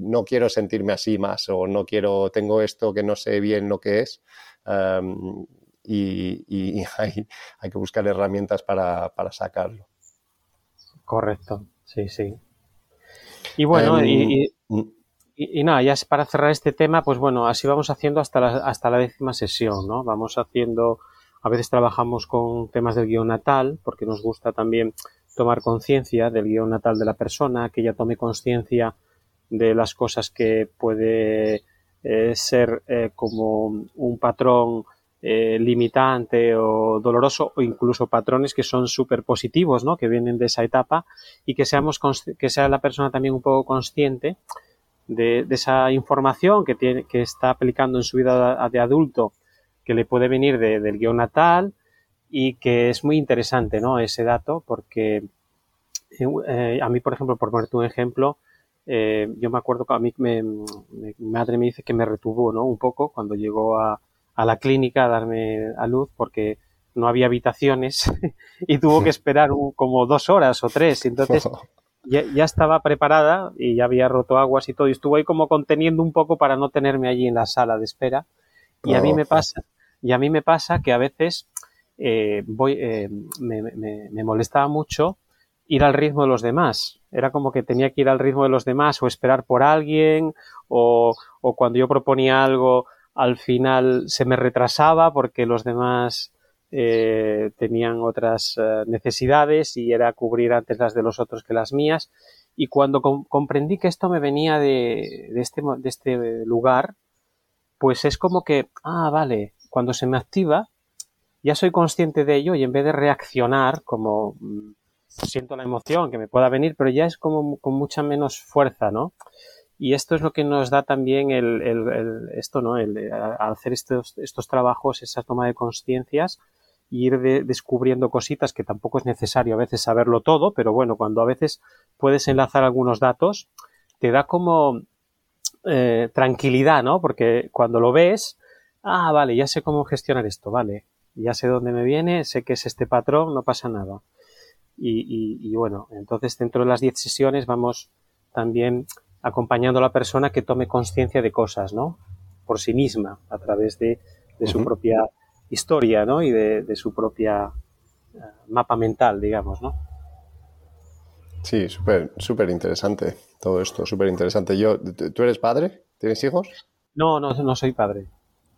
no quiero sentirme así más o no quiero, tengo esto que no sé bien lo que es. y, hay, hay, que buscar herramientas para, para sacarlo. Correcto, sí, sí. Y bueno, em, mm. y, nada, ya para cerrar este tema, pues bueno, así vamos haciendo hasta la, hasta la décima sesión, ¿no? Vamos haciendo, a veces trabajamos con temas del guion natal, porque nos gusta también tomar conciencia del guion natal de la persona, que ella tome conciencia de las cosas que puede eh, ser eh, como un patrón eh, limitante o doloroso o incluso patrones que son súper positivos, ¿no? Que vienen de esa etapa y que seamos que sea la persona también un poco consciente de, esa información que, tiene, que está aplicando en su vida de adulto, que le puede venir del guion natal y que es muy interesante, ¿no? Ese dato, porque eh, a mí, por ejemplo, por ponerte un ejemplo, eh, yo me acuerdo que a mí mi madre me dice que me retuvo, ¿no? Un poco cuando llegó a, a la clínica a darme a luz porque no había habitaciones y tuvo que esperar como dos horas o tres. Entonces ya, estaba preparada y ya había roto aguas y todo. Y estuvo ahí como conteniendo un poco para no tenerme allí en la sala de espera. Y a mí me pasa, y a mí me pasa que a veces eh, voy, eh, me, me, molestaba mucho ir al ritmo de los demás. Era como que tenía que ir al ritmo de los demás o esperar por alguien o, o cuando yo proponía algo al final se me retrasaba porque los demás eh, tenían otras eh, necesidades y era cubrir antes las de los otros que las mías. Y cuando comprendí que esto me venía de, este, de este lugar, pues es como que, ah, vale, cuando se me activa, ya soy consciente de ello y en vez de reaccionar como mm, siento la emoción que me pueda venir, pero ya es como con mucha menos fuerza, ¿no? Y esto es lo que nos da también el, esto, ¿no? El, al hacer estos, estos trabajos, esa toma de conciencias, ir descubriendo cositas que tampoco es necesario a veces saberlo todo, pero bueno, cuando a veces puedes enlazar algunos datos, te da como eh, tranquilidad, ¿no? Porque cuando lo ves, ah, vale, ya sé cómo gestionar esto, vale, ya sé dónde me viene, sé que es este patrón, no pasa nada. Y, y, y bueno, entonces dentro de las 10 sesiones vamos también acompañando a la persona que tome conciencia de cosas, ¿no? Por sí misma, a través de, su propia historia, ¿no? Y de, su propia eh, mapa mental, digamos, ¿no? Sí, súper, súper interesante todo esto, súper interesante. Yo, ¿Tú eres padre? ¿Tienes hijos? No, no, no soy padre.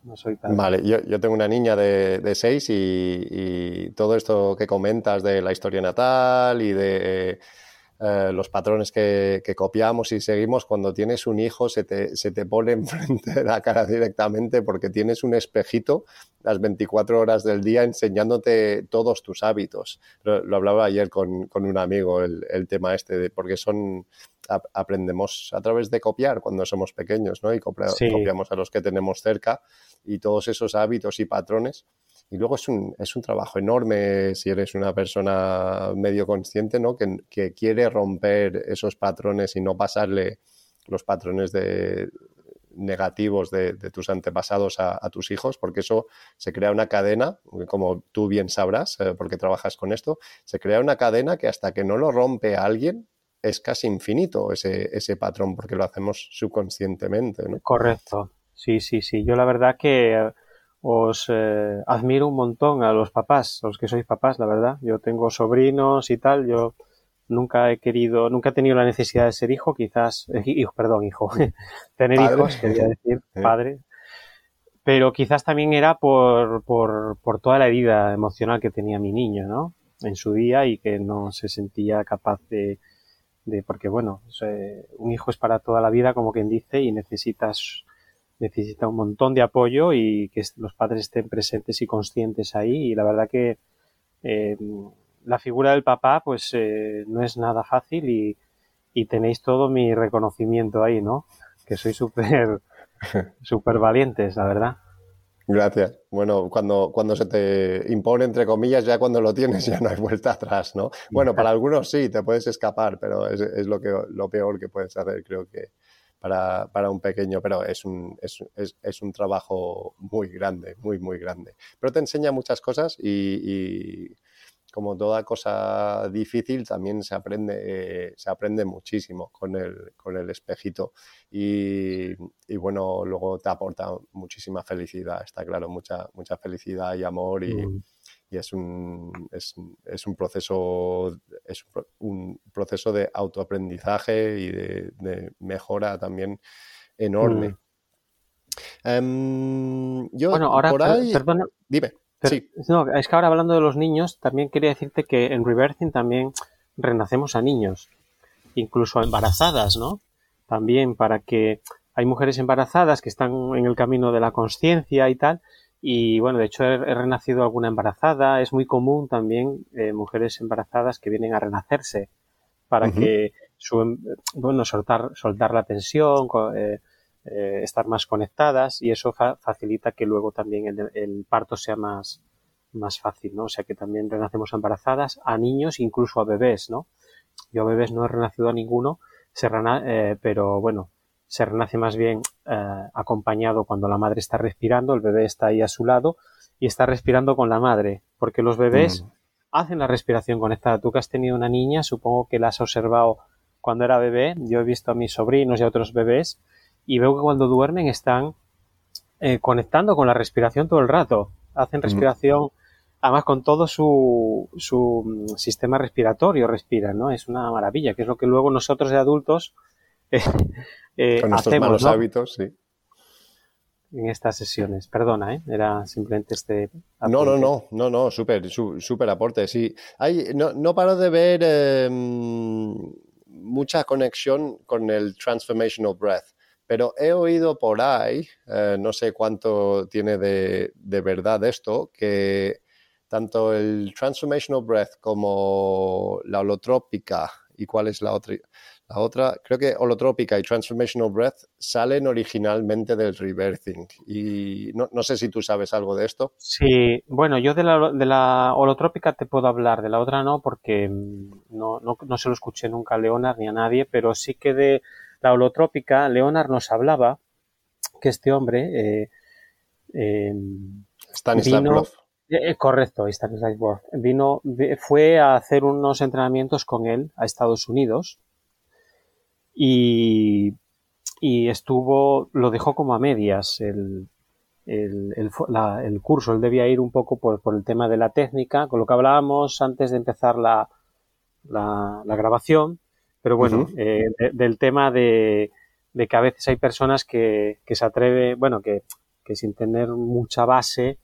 No soy padre. Vale, yo, yo tengo una niña de, de seis y, y, todo esto que comentas de la historia natal y de eh, los patrones que, copiamos y seguimos, cuando tienes un hijo se te, se te pone enfrente de la cara directamente porque tienes un espejito las 24 horas del día enseñándote todos tus hábitos. Lo, hablaba ayer con, con un amigo el, el, tema este, de, porque son aprendemos a través de copiar cuando somos pequeños, ¿no? Y copiamos a los que tenemos cerca y todos esos hábitos y patrones y luego es un, es un trabajo enorme si eres una persona medio consciente, ¿no? Que, que quiere romper esos patrones y no pasarle los patrones de, negativos de, tus antepasados a, tus hijos, porque eso se crea una cadena, como tú bien sabrás, eh, porque trabajas con esto, se crea una cadena que hasta que no lo rompe alguien es casi infinito ese, ese patrón, porque lo hacemos subconscientemente. ¿no? Correcto, sí, sí, sí. Yo la verdad que os eh, admiro un montón a los papás, a los que sois papás, la verdad. Yo tengo sobrinos y tal, yo nunca he querido, nunca he tenido la necesidad de ser hijo, quizás, eh, hijo, perdón, hijo, tener hijos, quería decir, padre. Pero quizás también era por, por, por toda la herida emocional que tenía mi niño, ¿no? En su día y que no se sentía capaz de, de porque bueno, un hijo es para toda la vida, como quien dice, y necesitas necesita un montón de apoyo y que los padres estén presentes y conscientes ahí. Y la verdad que eh, la figura del papá, pues eh, no es nada fácil y, y, tenéis todo mi reconocimiento ahí, ¿no? Que sois súper, súper valientes, la verdad. Gracias. Bueno, cuando, cuando se te impone, entre comillas, ya cuando lo tienes ya no hay vuelta atrás, ¿no? Bueno, para algunos sí, te puedes escapar, pero es, es lo, que, lo peor que puedes hacer, creo que, para, para un pequeño, pero es un, es, es, es, un trabajo muy grande, muy, muy grande. Pero te enseña muchas cosas y, y como toda cosa difícil, también se aprende, eh, se aprende muchísimo con el, con el espejito. Y, y, bueno, luego te aporta muchísima felicidad, está claro, mucha, mucha felicidad y amor y, mm y es un, es, es un proceso es un proceso de autoaprendizaje y de, mejora también enorme. Mm. Em, yo bueno, ahora, perdona, dime. es que ahora hablando de los niños, también quería decirte que en Rebirthing también renacemos a niños, incluso a embarazadas, ¿no? También para que hay mujeres embarazadas que están en el camino de la conciencia y tal, y bueno, de hecho he, renacido alguna embarazada. Es muy común también eh, mujeres embarazadas que vienen a renacerse para que bueno, soltar, soltar la tensión, eh, eh, estar más conectadas y eso facilita que luego también el, parto sea más, más fácil, ¿no? O sea que también renacemos embarazadas a niños, incluso a bebés, ¿no? Yo a bebés no he renacido a ninguno, se eh, pero bueno, se renace más bien eh, acompañado cuando la madre está respirando, el bebé está ahí a su lado y está respirando con la madre, porque los bebés mm. hacen la respiración conectada. Tú que has tenido una niña, supongo que la has observado cuando era bebé, yo he visto a mis sobrinos y a otros bebés y veo que cuando duermen están eh, conectando con la respiración todo el rato. Hacen respiración, además con todo su, su mm, sistema respiratorio respiran, ¿no? Es una maravilla, que es lo que luego nosotros de adultos eh, eh, con nuestros malos hábitos, sí. En estas sesiones. Perdona, ¿eh? Era simplemente este. No, no, no, no, no, súper, súper aporte, sí. Hay, no, no paro de ver em, mucha conexión con el Transformational Breath. Pero he oído por ahí, eh, no sé cuánto tiene de, verdad esto, que tanto el Transformational Breath como la holotrópica, ¿y cuál es la otra? La otra, creo que holotrópica y Transformational Breath salen originalmente del reversing. Y no, sé si tú sabes algo de esto. Sí, bueno, yo de la, de la holotrópica te puedo hablar, de la otra no, porque mm, no, no, no se lo escuché nunca a Leonard ni a nadie, pero sí que de la holotrópica, Leonard nos hablaba que este hombre eh, eh, Stanislav eh, eh, correcto, Stanislav vino, fue a hacer unos entrenamientos con él a Estados Unidos y, y estuvo, lo dejó como a medias el, el, el, curso. Él debía ir un poco por, por, el tema de la técnica, con lo que hablábamos antes de empezar la, la, la grabación, pero bueno, eh, del tema de, que a veces hay personas que, se atreven, bueno, que, sin tener mucha base,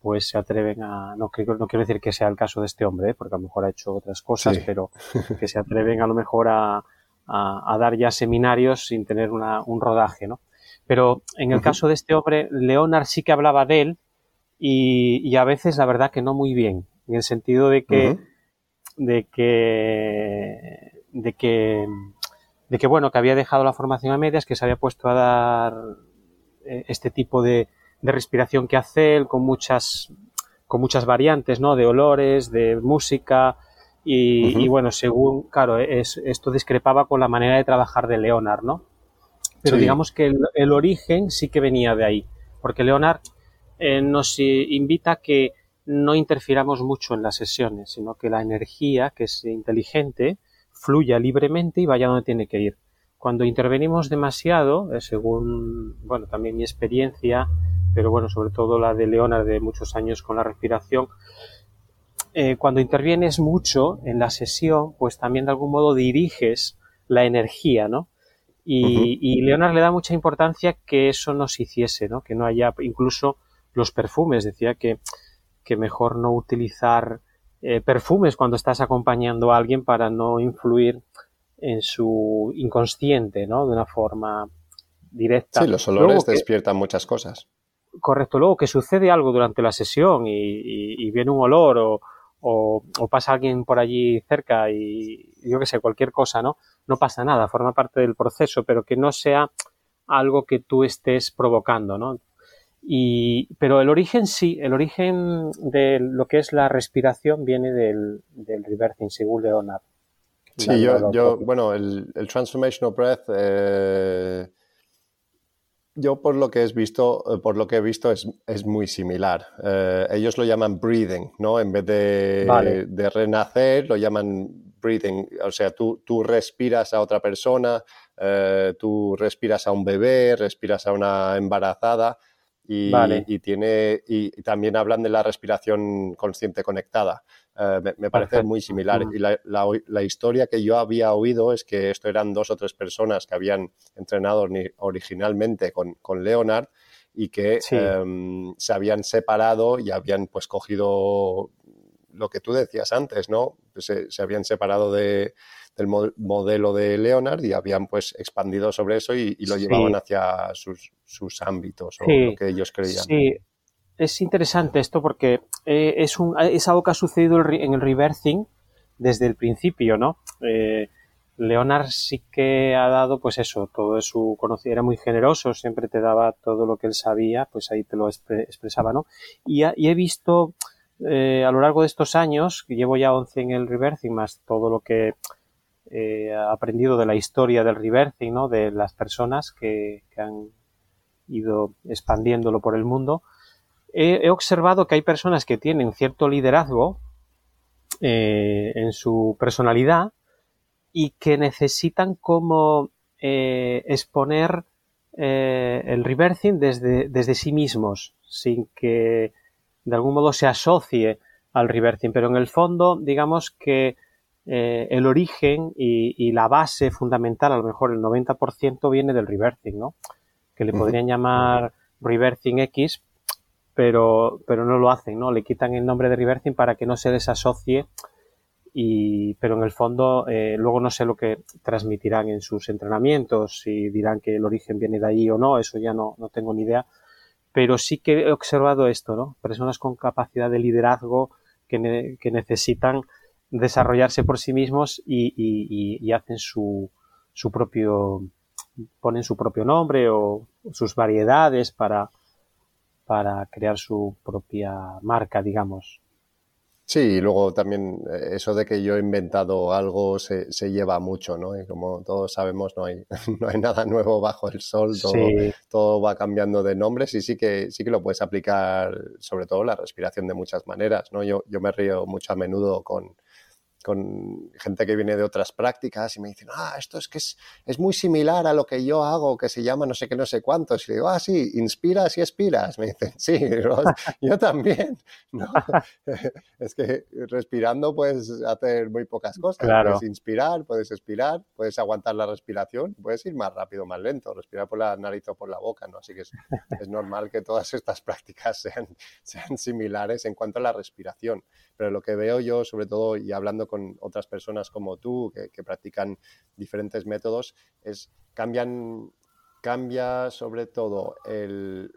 pues se atreven a, no, no quiero decir que sea el caso de este hombre, ¿eh? porque a lo mejor ha hecho otras cosas, pero que se atreven a lo mejor a, dar ya seminarios sin tener un rodaje, ¿no? Pero en el caso de este hombre, Leonard sí que hablaba de él y, a veces la verdad que no muy bien, en el sentido de que, de que de que, de que, bueno, que había dejado la formación a medias, que se había puesto a dar eh, este tipo de, de respiración que hace él con muchas, con muchas variantes, ¿no? De olores, de música, y, bueno, según, claro, es, esto discrepaba con la manera de trabajar de Leonard, ¿no? Pero digamos que el, origen sí que venía de ahí, porque Leonard eh, nos invita a que no interfiramos mucho en las sesiones, sino que la energía, que es inteligente, fluya libremente y vaya donde tiene que ir. Cuando intervenimos demasiado, eh, según, bueno, también mi experiencia, pero bueno, sobre todo la de Leona de muchos años con la respiración, eh, cuando intervienes mucho en la sesión, pues también de algún modo diriges la energía, ¿no? Y, y Leonard le da mucha importancia que eso no se hiciese, ¿no? Que no haya incluso los perfumes. Decía que, que mejor no utilizar eh, perfumes cuando estás acompañando a alguien para no influir en su inconsciente, ¿no? De una forma directa. Sí, los olores despiertan muchas cosas. Correcto. Luego que sucede algo durante la sesión y, viene un olor o, o, pasa alguien por allí cerca y yo que sé, cualquier cosa, ¿no? No pasa nada, forma parte del proceso, pero que no sea algo que tú estés provocando, ¿no? Y, pero el origen sí, el origen de lo que es la respiración viene del, del reversing, según Leonard. Sí, yo, yo, bueno, el, el Transformational Breath, eh, yo por lo que he visto, eh, por lo que he visto es, es muy similar. Eh, ellos lo llaman breathing, ¿no? En vez de, de, renacer, lo llaman breathing. O sea, tú, tú respiras a otra persona, tú respiras a un bebé, respiras a una embarazada y, tiene, y, también hablan de la respiración consciente conectada. Eh, me, parece muy similar. Y la, historia que yo había oído es que esto eran dos o tres personas que habían entrenado originalmente con, con Leonard y que em, se habían separado y habían pues cogido lo que tú decías antes, ¿no? se habían separado de, del modelo de Leonard y habían pues expandido sobre eso y, lo llevaban hacia sus, sus ámbitos o lo que ellos creían. Sí, es interesante esto porque eh, es, un, es algo que ha sucedido en el reversing desde el principio, ¿no? Eh, Leonard sí que ha dado, pues eso, todo su conocimiento, era muy generoso, siempre te daba todo lo que él sabía, pues ahí te lo expresaba, ¿no? Y, he visto eh, a lo largo de estos años, que llevo ya 11 en el reversing, más todo lo que eh, aprendido de la historia del reversing, ¿no? De las personas que, han ido expandiéndolo por el mundo, he, observado que hay personas que tienen cierto liderazgo eh, en su personalidad, y que necesitan como eh, exponer eh, el reversing desde, desde sí mismos, sin que de algún modo se asocie al reversing, pero en el fondo, digamos que eh, el origen y, la base fundamental, a lo mejor el 90% viene del reversing, ¿no? Que le podrían llamar reversing X, pero, pero no lo hacen, ¿no? Le quitan el nombre de reversing para que no se desasocie y, pero en el fondo eh, luego no sé lo que transmitirán en sus entrenamientos, si dirán que el origen viene de ahí o no, eso ya no, no tengo ni idea, pero sí que he observado esto, ¿no? Personas con capacidad de liderazgo que, que necesitan desarrollarse por sí mismos y, y, y, hacen su, su propio, ponen su propio nombre o sus variedades para, para crear su propia marca, digamos. Sí, y luego también eh, eso de que yo he inventado algo se, se lleva mucho, ¿no? Y como todos sabemos, no hay, no hay nada nuevo bajo el sol, todo, todo va cambiando de nombres y sí que, sí que lo puedes aplicar, sobre todo la respiración de muchas maneras, ¿no? Yo, yo me río mucho a menudo con, con gente que viene de otras prácticas y me dicen, ah, esto es que es, es, muy similar a lo que yo hago, que se llama no sé qué, no sé cuántos. Y digo, ah, sí, inspiras y expiras. Me dicen, sí, yo también. No, es que respirando puedes hacer muy pocas cosas. Puedes inspirar, puedes expirar, puedes aguantar la respiración, puedes ir más rápido, más lento, respirar por la nariz o por la boca, ¿no? Así que es, es normal que todas estas prácticas sean, sean similares en cuanto a la respiración. Pero lo que veo yo, sobre todo, y hablando con otras personas como tú que, practican diferentes métodos, es cambian, cambia sobre todo el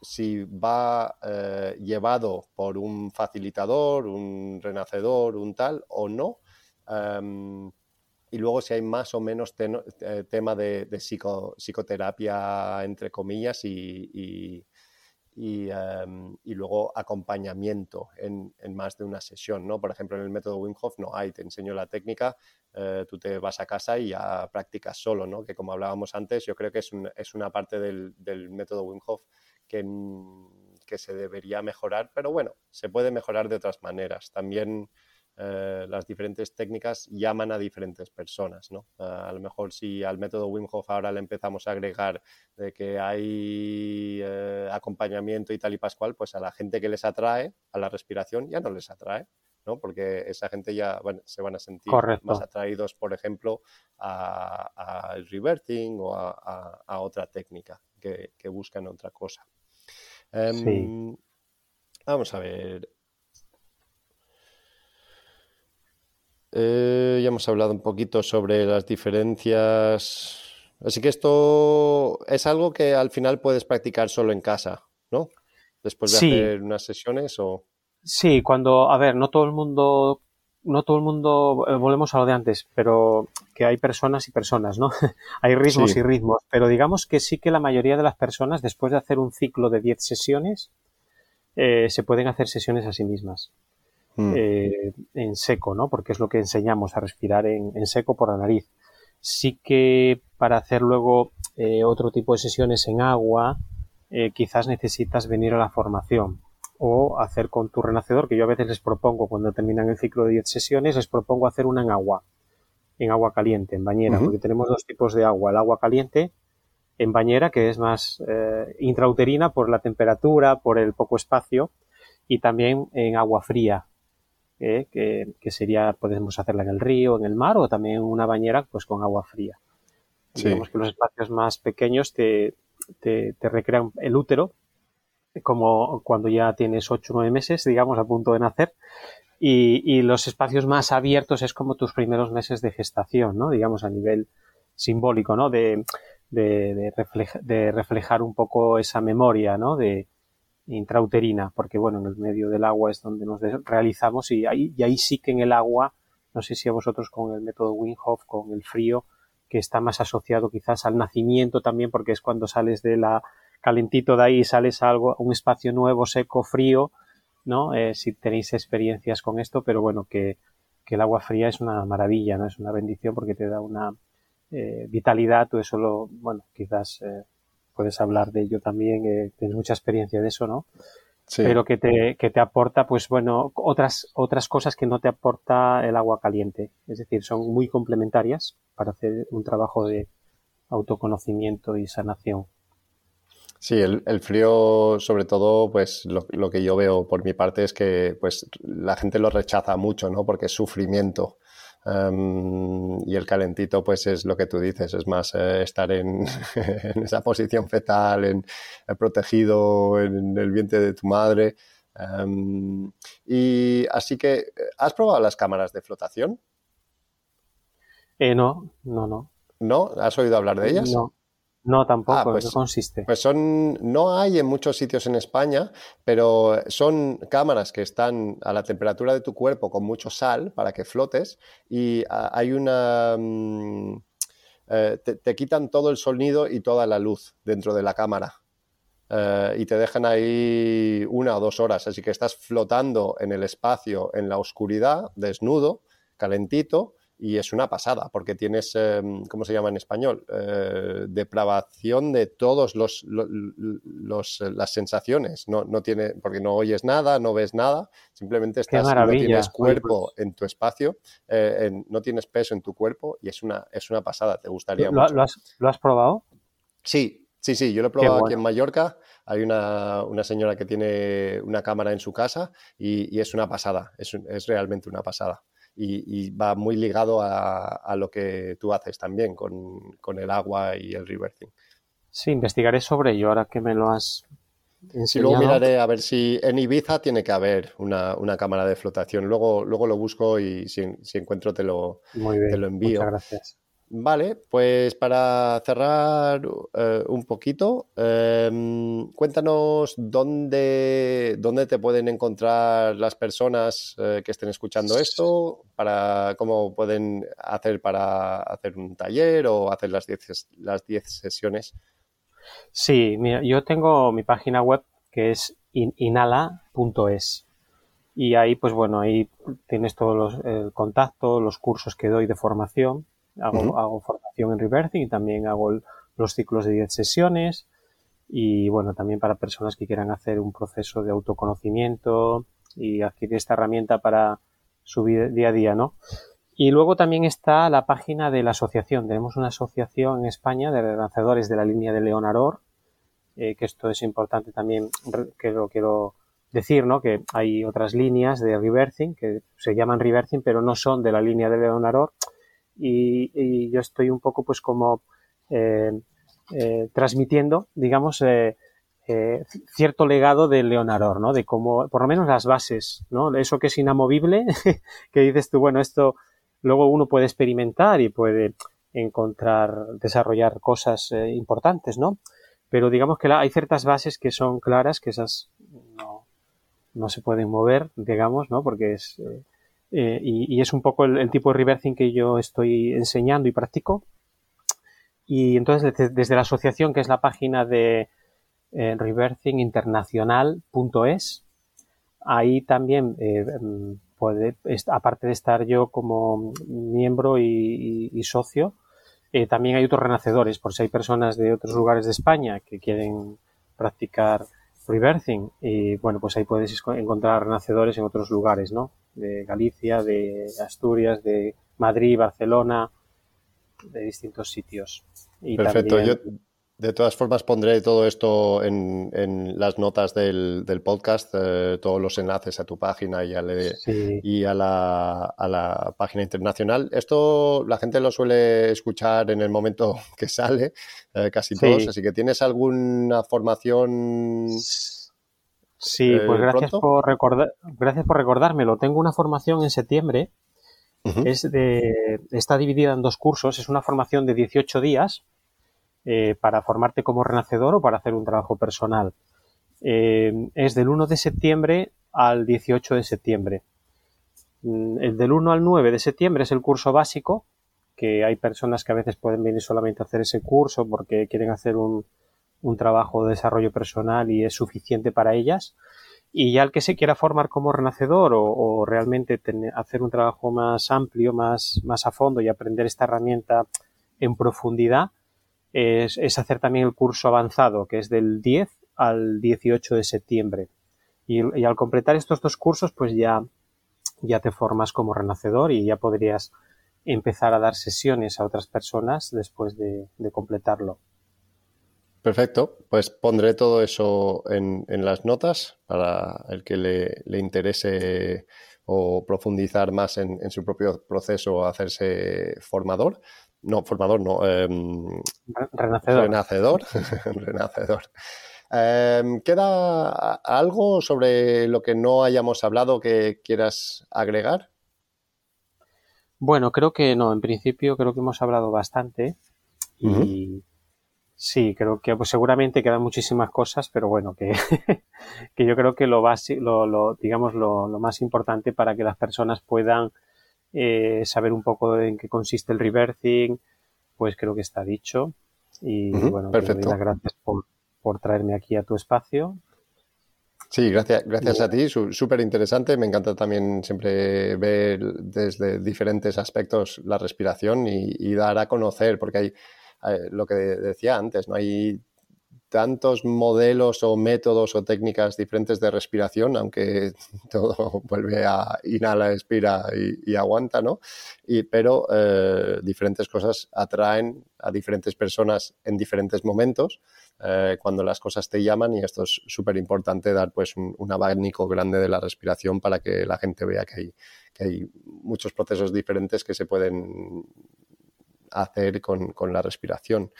si va eh, llevado por un facilitador, un renacedor, un tal o no. Em, y luego si hay más o menos eh, tema de, psicoterapia, entre comillas, y, y, luego acompañamiento en, más de una sesión, ¿no? Por ejemplo, en el método Wim Hof no hay, te enseño la técnica, eh, tú te vas a casa y ya practicas solo, ¿no? Que como hablábamos antes, yo creo que es, es una parte del, método Wim Hof que, que se debería mejorar, pero bueno, se puede mejorar de otras maneras. También eh, las diferentes técnicas llaman a diferentes personas, ¿no? a lo mejor si al método Wim Hof ahora le empezamos a agregar de que hay eh, acompañamiento y tal y pascual, pues a la gente que les atrae a la respiración ya no les atrae. ¿no? Porque esa gente ya se van a sentir más atraídos, por ejemplo, al reverting o a, otra técnica que, buscan otra cosa. Em, vamos a ver. Eh, ya hemos hablado un poquito sobre las diferencias. Así que esto es algo que al final puedes practicar solo en casa, ¿no? Después de hacer unas sesiones o. Sí, cuando, a ver, no todo el mundo, no todo el mundo, eh, volvemos a lo de antes, pero que hay personas y personas, ¿no? hay ritmos y ritmos, pero digamos que sí que la mayoría de las personas, después de hacer un ciclo de 10 sesiones, eh, se pueden hacer sesiones a sí mismas. Mm. Eh, en seco, ¿no? Porque es lo que enseñamos a respirar en, seco por la nariz. Sí que para hacer luego eh, otro tipo de sesiones en agua, eh, quizás necesitas venir a la formación o hacer con tu renacedor, que yo a veces les propongo cuando terminan el ciclo de 10 sesiones, les propongo hacer una en agua, en agua caliente, en bañera, porque tenemos dos tipos de agua, el agua caliente en bañera, que es más intrauterina por la temperatura, por el poco espacio, y también en agua fría, ¿eh? que, sería, podemos hacerla en el río, en el mar o también una bañera pues con agua fría. Digamos que los espacios más pequeños te, te, recrean el útero, como cuando ya tienes 8 o 9 meses, digamos, a punto de nacer. Y, los espacios más abiertos es como tus primeros meses de gestación, ¿no? Digamos, a nivel simbólico, ¿no? De, de, de reflejar un poco esa memoria, ¿no? De, intrauterina, porque bueno, en el medio del agua es donde nos realizamos y ahí, y ahí sí que en el agua no sé si a vosotros con el método Winghoff, con el frío, que está más asociado quizás al nacimiento también, porque es cuando sales de la calentito de ahí y sales a algo, un espacio nuevo, seco, frío, ¿no? Eh, si tenéis experiencias con esto, pero bueno, que, que, el agua fría es una maravilla, ¿no? Es una bendición porque te da una eh, vitalidad, tú eso lo, bueno, quizás eh, puedes hablar de ello también, eh, tienes mucha experiencia de eso, ¿no? Pero que te, que te aporta, pues bueno, otras, otras cosas que no te aporta el agua caliente. Es decir, son muy complementarias para hacer un trabajo de autoconocimiento y sanación. Sí, el, frío, sobre todo, pues lo, que yo veo por mi parte es que pues la gente lo rechaza mucho, ¿no? Porque es sufrimiento. Em, y el calentito, pues es lo que tú dices, es más eh, estar en, esa posición fetal, en, eh, protegido en el vientre de tu madre. Em, y así que, ¿has probado las cámaras de flotación? Eh, no, no, no. ¿No? ¿Has oído hablar de ellas? No. No, tampoco. Ah, pues, consiste? Pues son, no hay en muchos sitios en España, pero son cámaras que están a la temperatura de tu cuerpo con mucho sal para que flotes y ah, hay una... Mm, eh, te, quitan todo el sonido y toda la luz dentro de la cámara. Eh, y te dejan ahí una o dos horas, así que estás flotando en el espacio, en la oscuridad, desnudo, calentito, y es una pasada, porque tienes, em, ¿cómo se llama en español? Eh, depravación de todos los, los, eh, las sensaciones. No, no tiene, porque no oyes nada, no ves nada, simplemente estás, no tienes cuerpo en tu espacio, eh, no tienes peso en tu cuerpo y es una, es una pasada. ¿Te gustaría ¿Lo, ¿Lo, has, ¿Lo has probado? Sí, Sí, sí, yo lo he probado aquí en Mallorca. Hay una, una, señora que tiene una cámara en su casa y, y es una pasada, es, es realmente una pasada y, va muy ligado a, lo que tú haces también con, el agua y el reversing. Sí, investigaré sobre ello ahora que me lo has enseñado. Y luego miraré a ver si en Ibiza tiene que haber una, cámara de flotación. Luego, luego lo busco y si, encuentro te lo, te lo envío. Muchas gracias. Vale, pues para cerrar eh, un poquito, em, cuéntanos dónde, dónde te pueden encontrar las personas eh, que estén escuchando esto, para cómo pueden hacer para hacer un taller o hacer las 10 las sesiones. Sí, mira, yo tengo mi página web que es inala.es y ahí, pues bueno, ahí tienes todos los el contacto, los cursos que doy de formación Hago, formación en reversing y también hago los ciclos de 10 sesiones. Y bueno, también para personas que quieran hacer un proceso de autoconocimiento y adquirir esta herramienta para su vida, día a día, ¿no? Y luego también está la página de la asociación. Tenemos una asociación en España de lanzadores de la línea de León Aror, eh, que esto es importante también, que lo quiero decir, ¿no? Que hay otras líneas de reversing que se llaman reversing, pero no son de la línea de León Aror y, yo estoy un poco pues como eh, eh, transmitiendo, digamos, eh, cierto legado de Leonardo, ¿no? De cómo, por lo menos las bases, ¿no? Eso que es inamovible, que dices tú, bueno, esto luego uno puede experimentar y puede encontrar, desarrollar cosas importantes, ¿no? Pero digamos que hay ciertas bases que son claras, que esas no, se pueden mover, digamos, ¿no? Porque es, y, es un poco el, tipo de reversing que yo estoy enseñando y practico. Y entonces desde, la asociación, que es la página de eh, reversinginternacional.es, ahí también eh, puede, aparte de estar yo como miembro y, socio, eh, también hay otros renacedores, por si hay personas de otros lugares de España que quieren practicar reversing. Y bueno, pues ahí puedes encontrar renacedores en otros lugares, ¿no? De Galicia, de Asturias, de Madrid, Barcelona, de distintos sitios. Y Perfecto. Yo de todas formas, pondré todo esto en, las notas del, podcast, eh, todos los enlaces a tu página y, a, y a, la, página internacional. Esto la gente lo suele escuchar en el momento que sale, eh, casi todos. Así que, ¿tienes alguna formación? Sí, eh, pues gracias por, recordar, gracias por recordármelo. Tengo una formación en septiembre. es de, está dividida en dos cursos. Es una formación de 18 días eh, para formarte como renacedor o para hacer un trabajo personal. Eh, es del 1 de septiembre al 18 de septiembre. Mm, el del 1 al 9 de septiembre es el curso básico, que hay personas que a veces pueden venir solamente a hacer ese curso porque quieren hacer un, trabajo de desarrollo personal y es suficiente para ellas. Y ya el que se quiera formar como renacedor o, realmente hacer un trabajo más amplio, más, más a fondo y aprender esta herramienta en profundidad, es, hacer también el curso avanzado, que es del 10 al 18 de septiembre. Y, al completar estos dos cursos, pues ya, ya te formas como renacedor y ya podrías empezar a dar sesiones a otras personas después de, de completarlo. Perfecto, pues pondré todo eso en, las notas para el que le, interese o profundizar más en, su propio proceso o hacerse formador. No, formador, no. Em, renacedor. Renacedor. renacedor. Em, ¿Queda algo sobre lo que no hayamos hablado que quieras agregar? Bueno, creo que no. En principio creo que hemos hablado bastante y, Sí, creo que pues, seguramente quedan muchísimas cosas, pero bueno, que, que yo creo que lo, básico, lo, lo, digamos, lo, lo, más importante para que las personas puedan eh, saber un poco en qué consiste el reversing, pues creo que está dicho. Y bueno, perfecto. gracias por, por traerme aquí a tu espacio. Sí, gracias, gracias a ti, súper interesante. Me encanta también siempre ver desde diferentes aspectos la respiración y, y, dar a conocer, porque hay, eh, lo que decía antes, no hay tantos modelos o métodos o técnicas diferentes de respiración, aunque todo vuelve a inhala, expira y, aguanta, ¿no? Y, pero eh, diferentes cosas atraen a diferentes personas en diferentes momentos eh, cuando las cosas te llaman y esto es súper importante dar pues un, abanico grande de la respiración para que la gente vea que hay, que hay muchos procesos diferentes que se pueden hacer con, la respiración.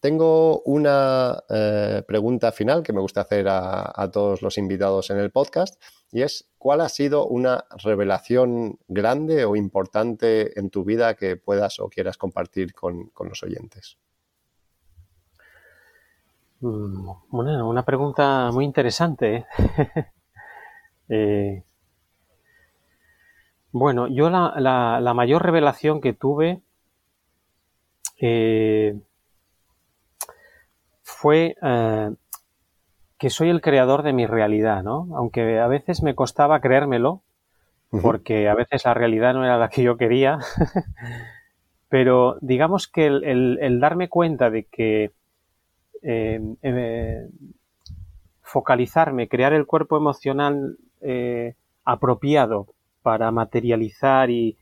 Tengo una eh, pregunta final que me gusta hacer a, todos los invitados en el podcast y es ¿cuál ha sido una revelación grande o importante en tu vida que puedas o quieras compartir con, los oyentes? Mm, bueno, una pregunta muy interesante. ¿eh? Eh, bueno, yo la, mayor revelación que tuve fue eh, que soy el creador de mi realidad, ¿no? Aunque a veces me costaba creérmelo, porque a veces la realidad no era la que yo quería, pero digamos que el, darme cuenta de que eh, focalizarme, crear el cuerpo emocional apropiado para materializar y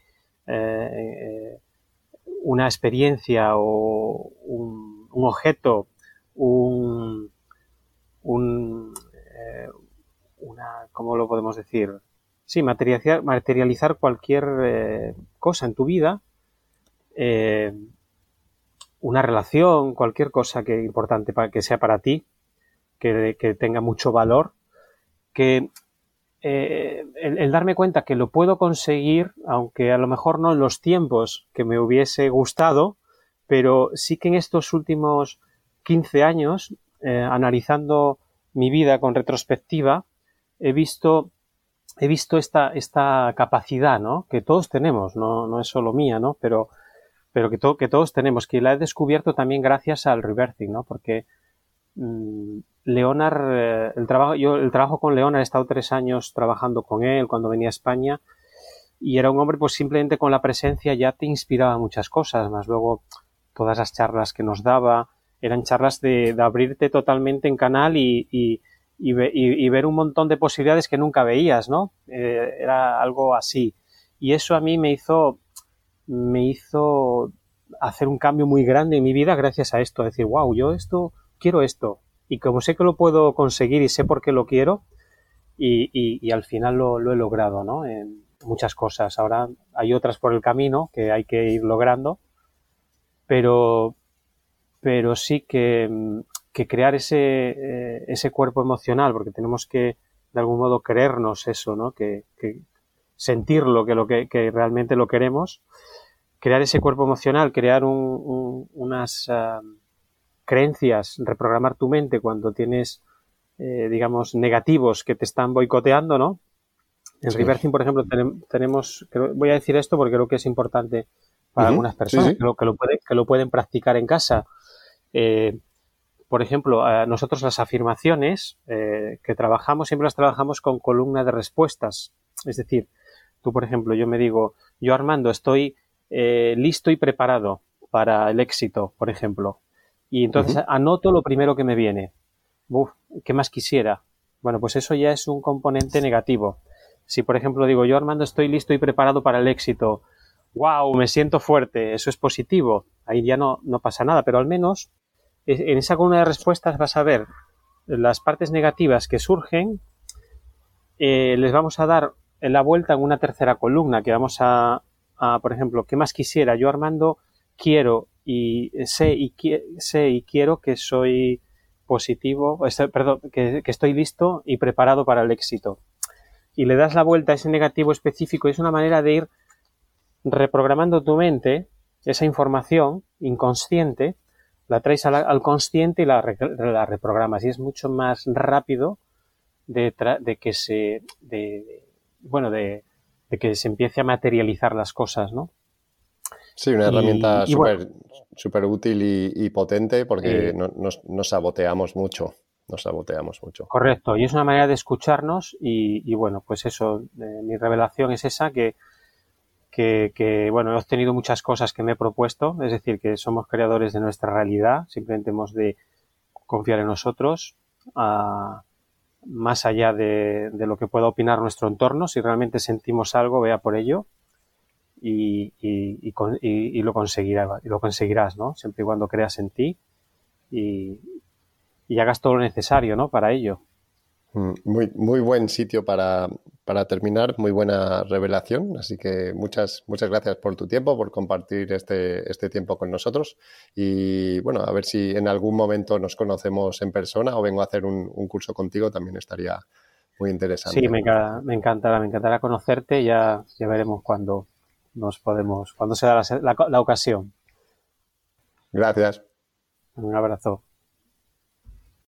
una experiencia o un, objeto, un, eh, una, ¿cómo lo podemos decir? Sí, materializar, materializar cualquier eh, cosa en tu vida, eh, una relación, cualquier cosa que importante para que sea para ti, que, que tenga mucho valor, que eh, el, darme cuenta que lo puedo conseguir, aunque a lo mejor no en los tiempos que me hubiese gustado, pero sí que en estos últimos 15 años, eh, analizando mi vida con retrospectiva, he visto, he visto esta, esta capacidad, ¿no? Que todos tenemos, no, no es solo mía, ¿no? Pero, pero que, que todos tenemos, que la he descubierto también gracias al reversing, ¿no? Porque mm, Leonard, eh, el trabajo, yo el trabajo con Leonard he estado tres años trabajando con él cuando venía a España y era un hombre pues simplemente con la presencia ya te inspiraba muchas cosas, más luego todas las charlas que nos daba eran charlas de, abrirte totalmente en canal y, y, y, ver un montón de posibilidades que nunca veías, ¿no? Eh, era algo así. Y eso a mí me hizo, me hizo hacer un cambio muy grande en mi vida gracias a esto, decir, wow, yo esto, quiero esto, y como sé que lo puedo conseguir y sé por qué lo quiero, y, y, al final lo, lo, he logrado, ¿no? En muchas cosas. Ahora hay otras por el camino que hay que ir logrando, pero, pero sí que, que crear ese, eh, ese cuerpo emocional, porque tenemos que de algún modo creernos eso, ¿no? Que, que sentirlo, que, lo que, que, realmente lo queremos, crear ese cuerpo emocional, crear un, unas, ah, creencias, reprogramar tu mente cuando tienes, eh, digamos, negativos que te están boicoteando, ¿no? En Reversing, por ejemplo, tenemos, voy a decir esto porque creo que es importante para algunas personas Que, lo, que, lo pueden practicar en casa. Eh, por ejemplo, nosotros las afirmaciones eh, que trabajamos, siempre las trabajamos con columna de respuestas. Es decir, tú, por ejemplo, yo me digo, yo Armando, estoy eh, listo y preparado para el éxito, por ejemplo. Y entonces anoto lo primero que me viene. Uf, ¿qué más quisiera? Bueno, pues eso ya es un componente negativo. Si, por ejemplo, digo, yo Armando estoy listo y preparado para el éxito, wow, me siento fuerte, eso es positivo, ahí ya no, no pasa nada, pero al menos en esa columna de respuestas vas a ver las partes negativas que surgen, eh, les vamos a dar la vuelta en una tercera columna que vamos a, por ejemplo, ¿qué más quisiera? Yo Armando quiero y sé y, sé y quiero que soy positivo, perdón, que, estoy listo y preparado para el éxito. Y le das la vuelta a ese negativo específico. Es una manera de ir reprogramando tu mente, esa información inconsciente, la traes al, consciente y la, reprogramas. Y es mucho más rápido de, de que se, de, bueno, de, que se empiece a materializar las cosas, ¿no? Sí, una herramienta súper útil y, potente porque nos, saboteamos mucho. Nos saboteamos mucho. Correcto, y es una manera de escucharnos y, bueno, pues eso, eh, mi revelación es esa, que, que, bueno, he obtenido muchas cosas que me he propuesto, es decir, que somos creadores de nuestra realidad, simplemente hemos de confiar en nosotros, más allá de, lo que pueda opinar nuestro entorno, si realmente sentimos algo, vea por ello y, y, lo, conseguirá, y lo conseguirás, ¿no? Siempre y cuando creas en ti y, hagas todo lo necesario, ¿no? Para ello. Mm, muy, muy buen sitio para, terminar, muy buena revelación. Así que muchas, muchas gracias por tu tiempo, por compartir este, este tiempo con nosotros. Y bueno, a ver si en algún momento nos conocemos en persona o vengo a hacer un, curso contigo, también estaría muy interesante. Sí, me, me encantará, me encantará conocerte. Ya, ya veremos cuándo nos podemos, cuando se da la ocasión. Gracias. Un abrazo.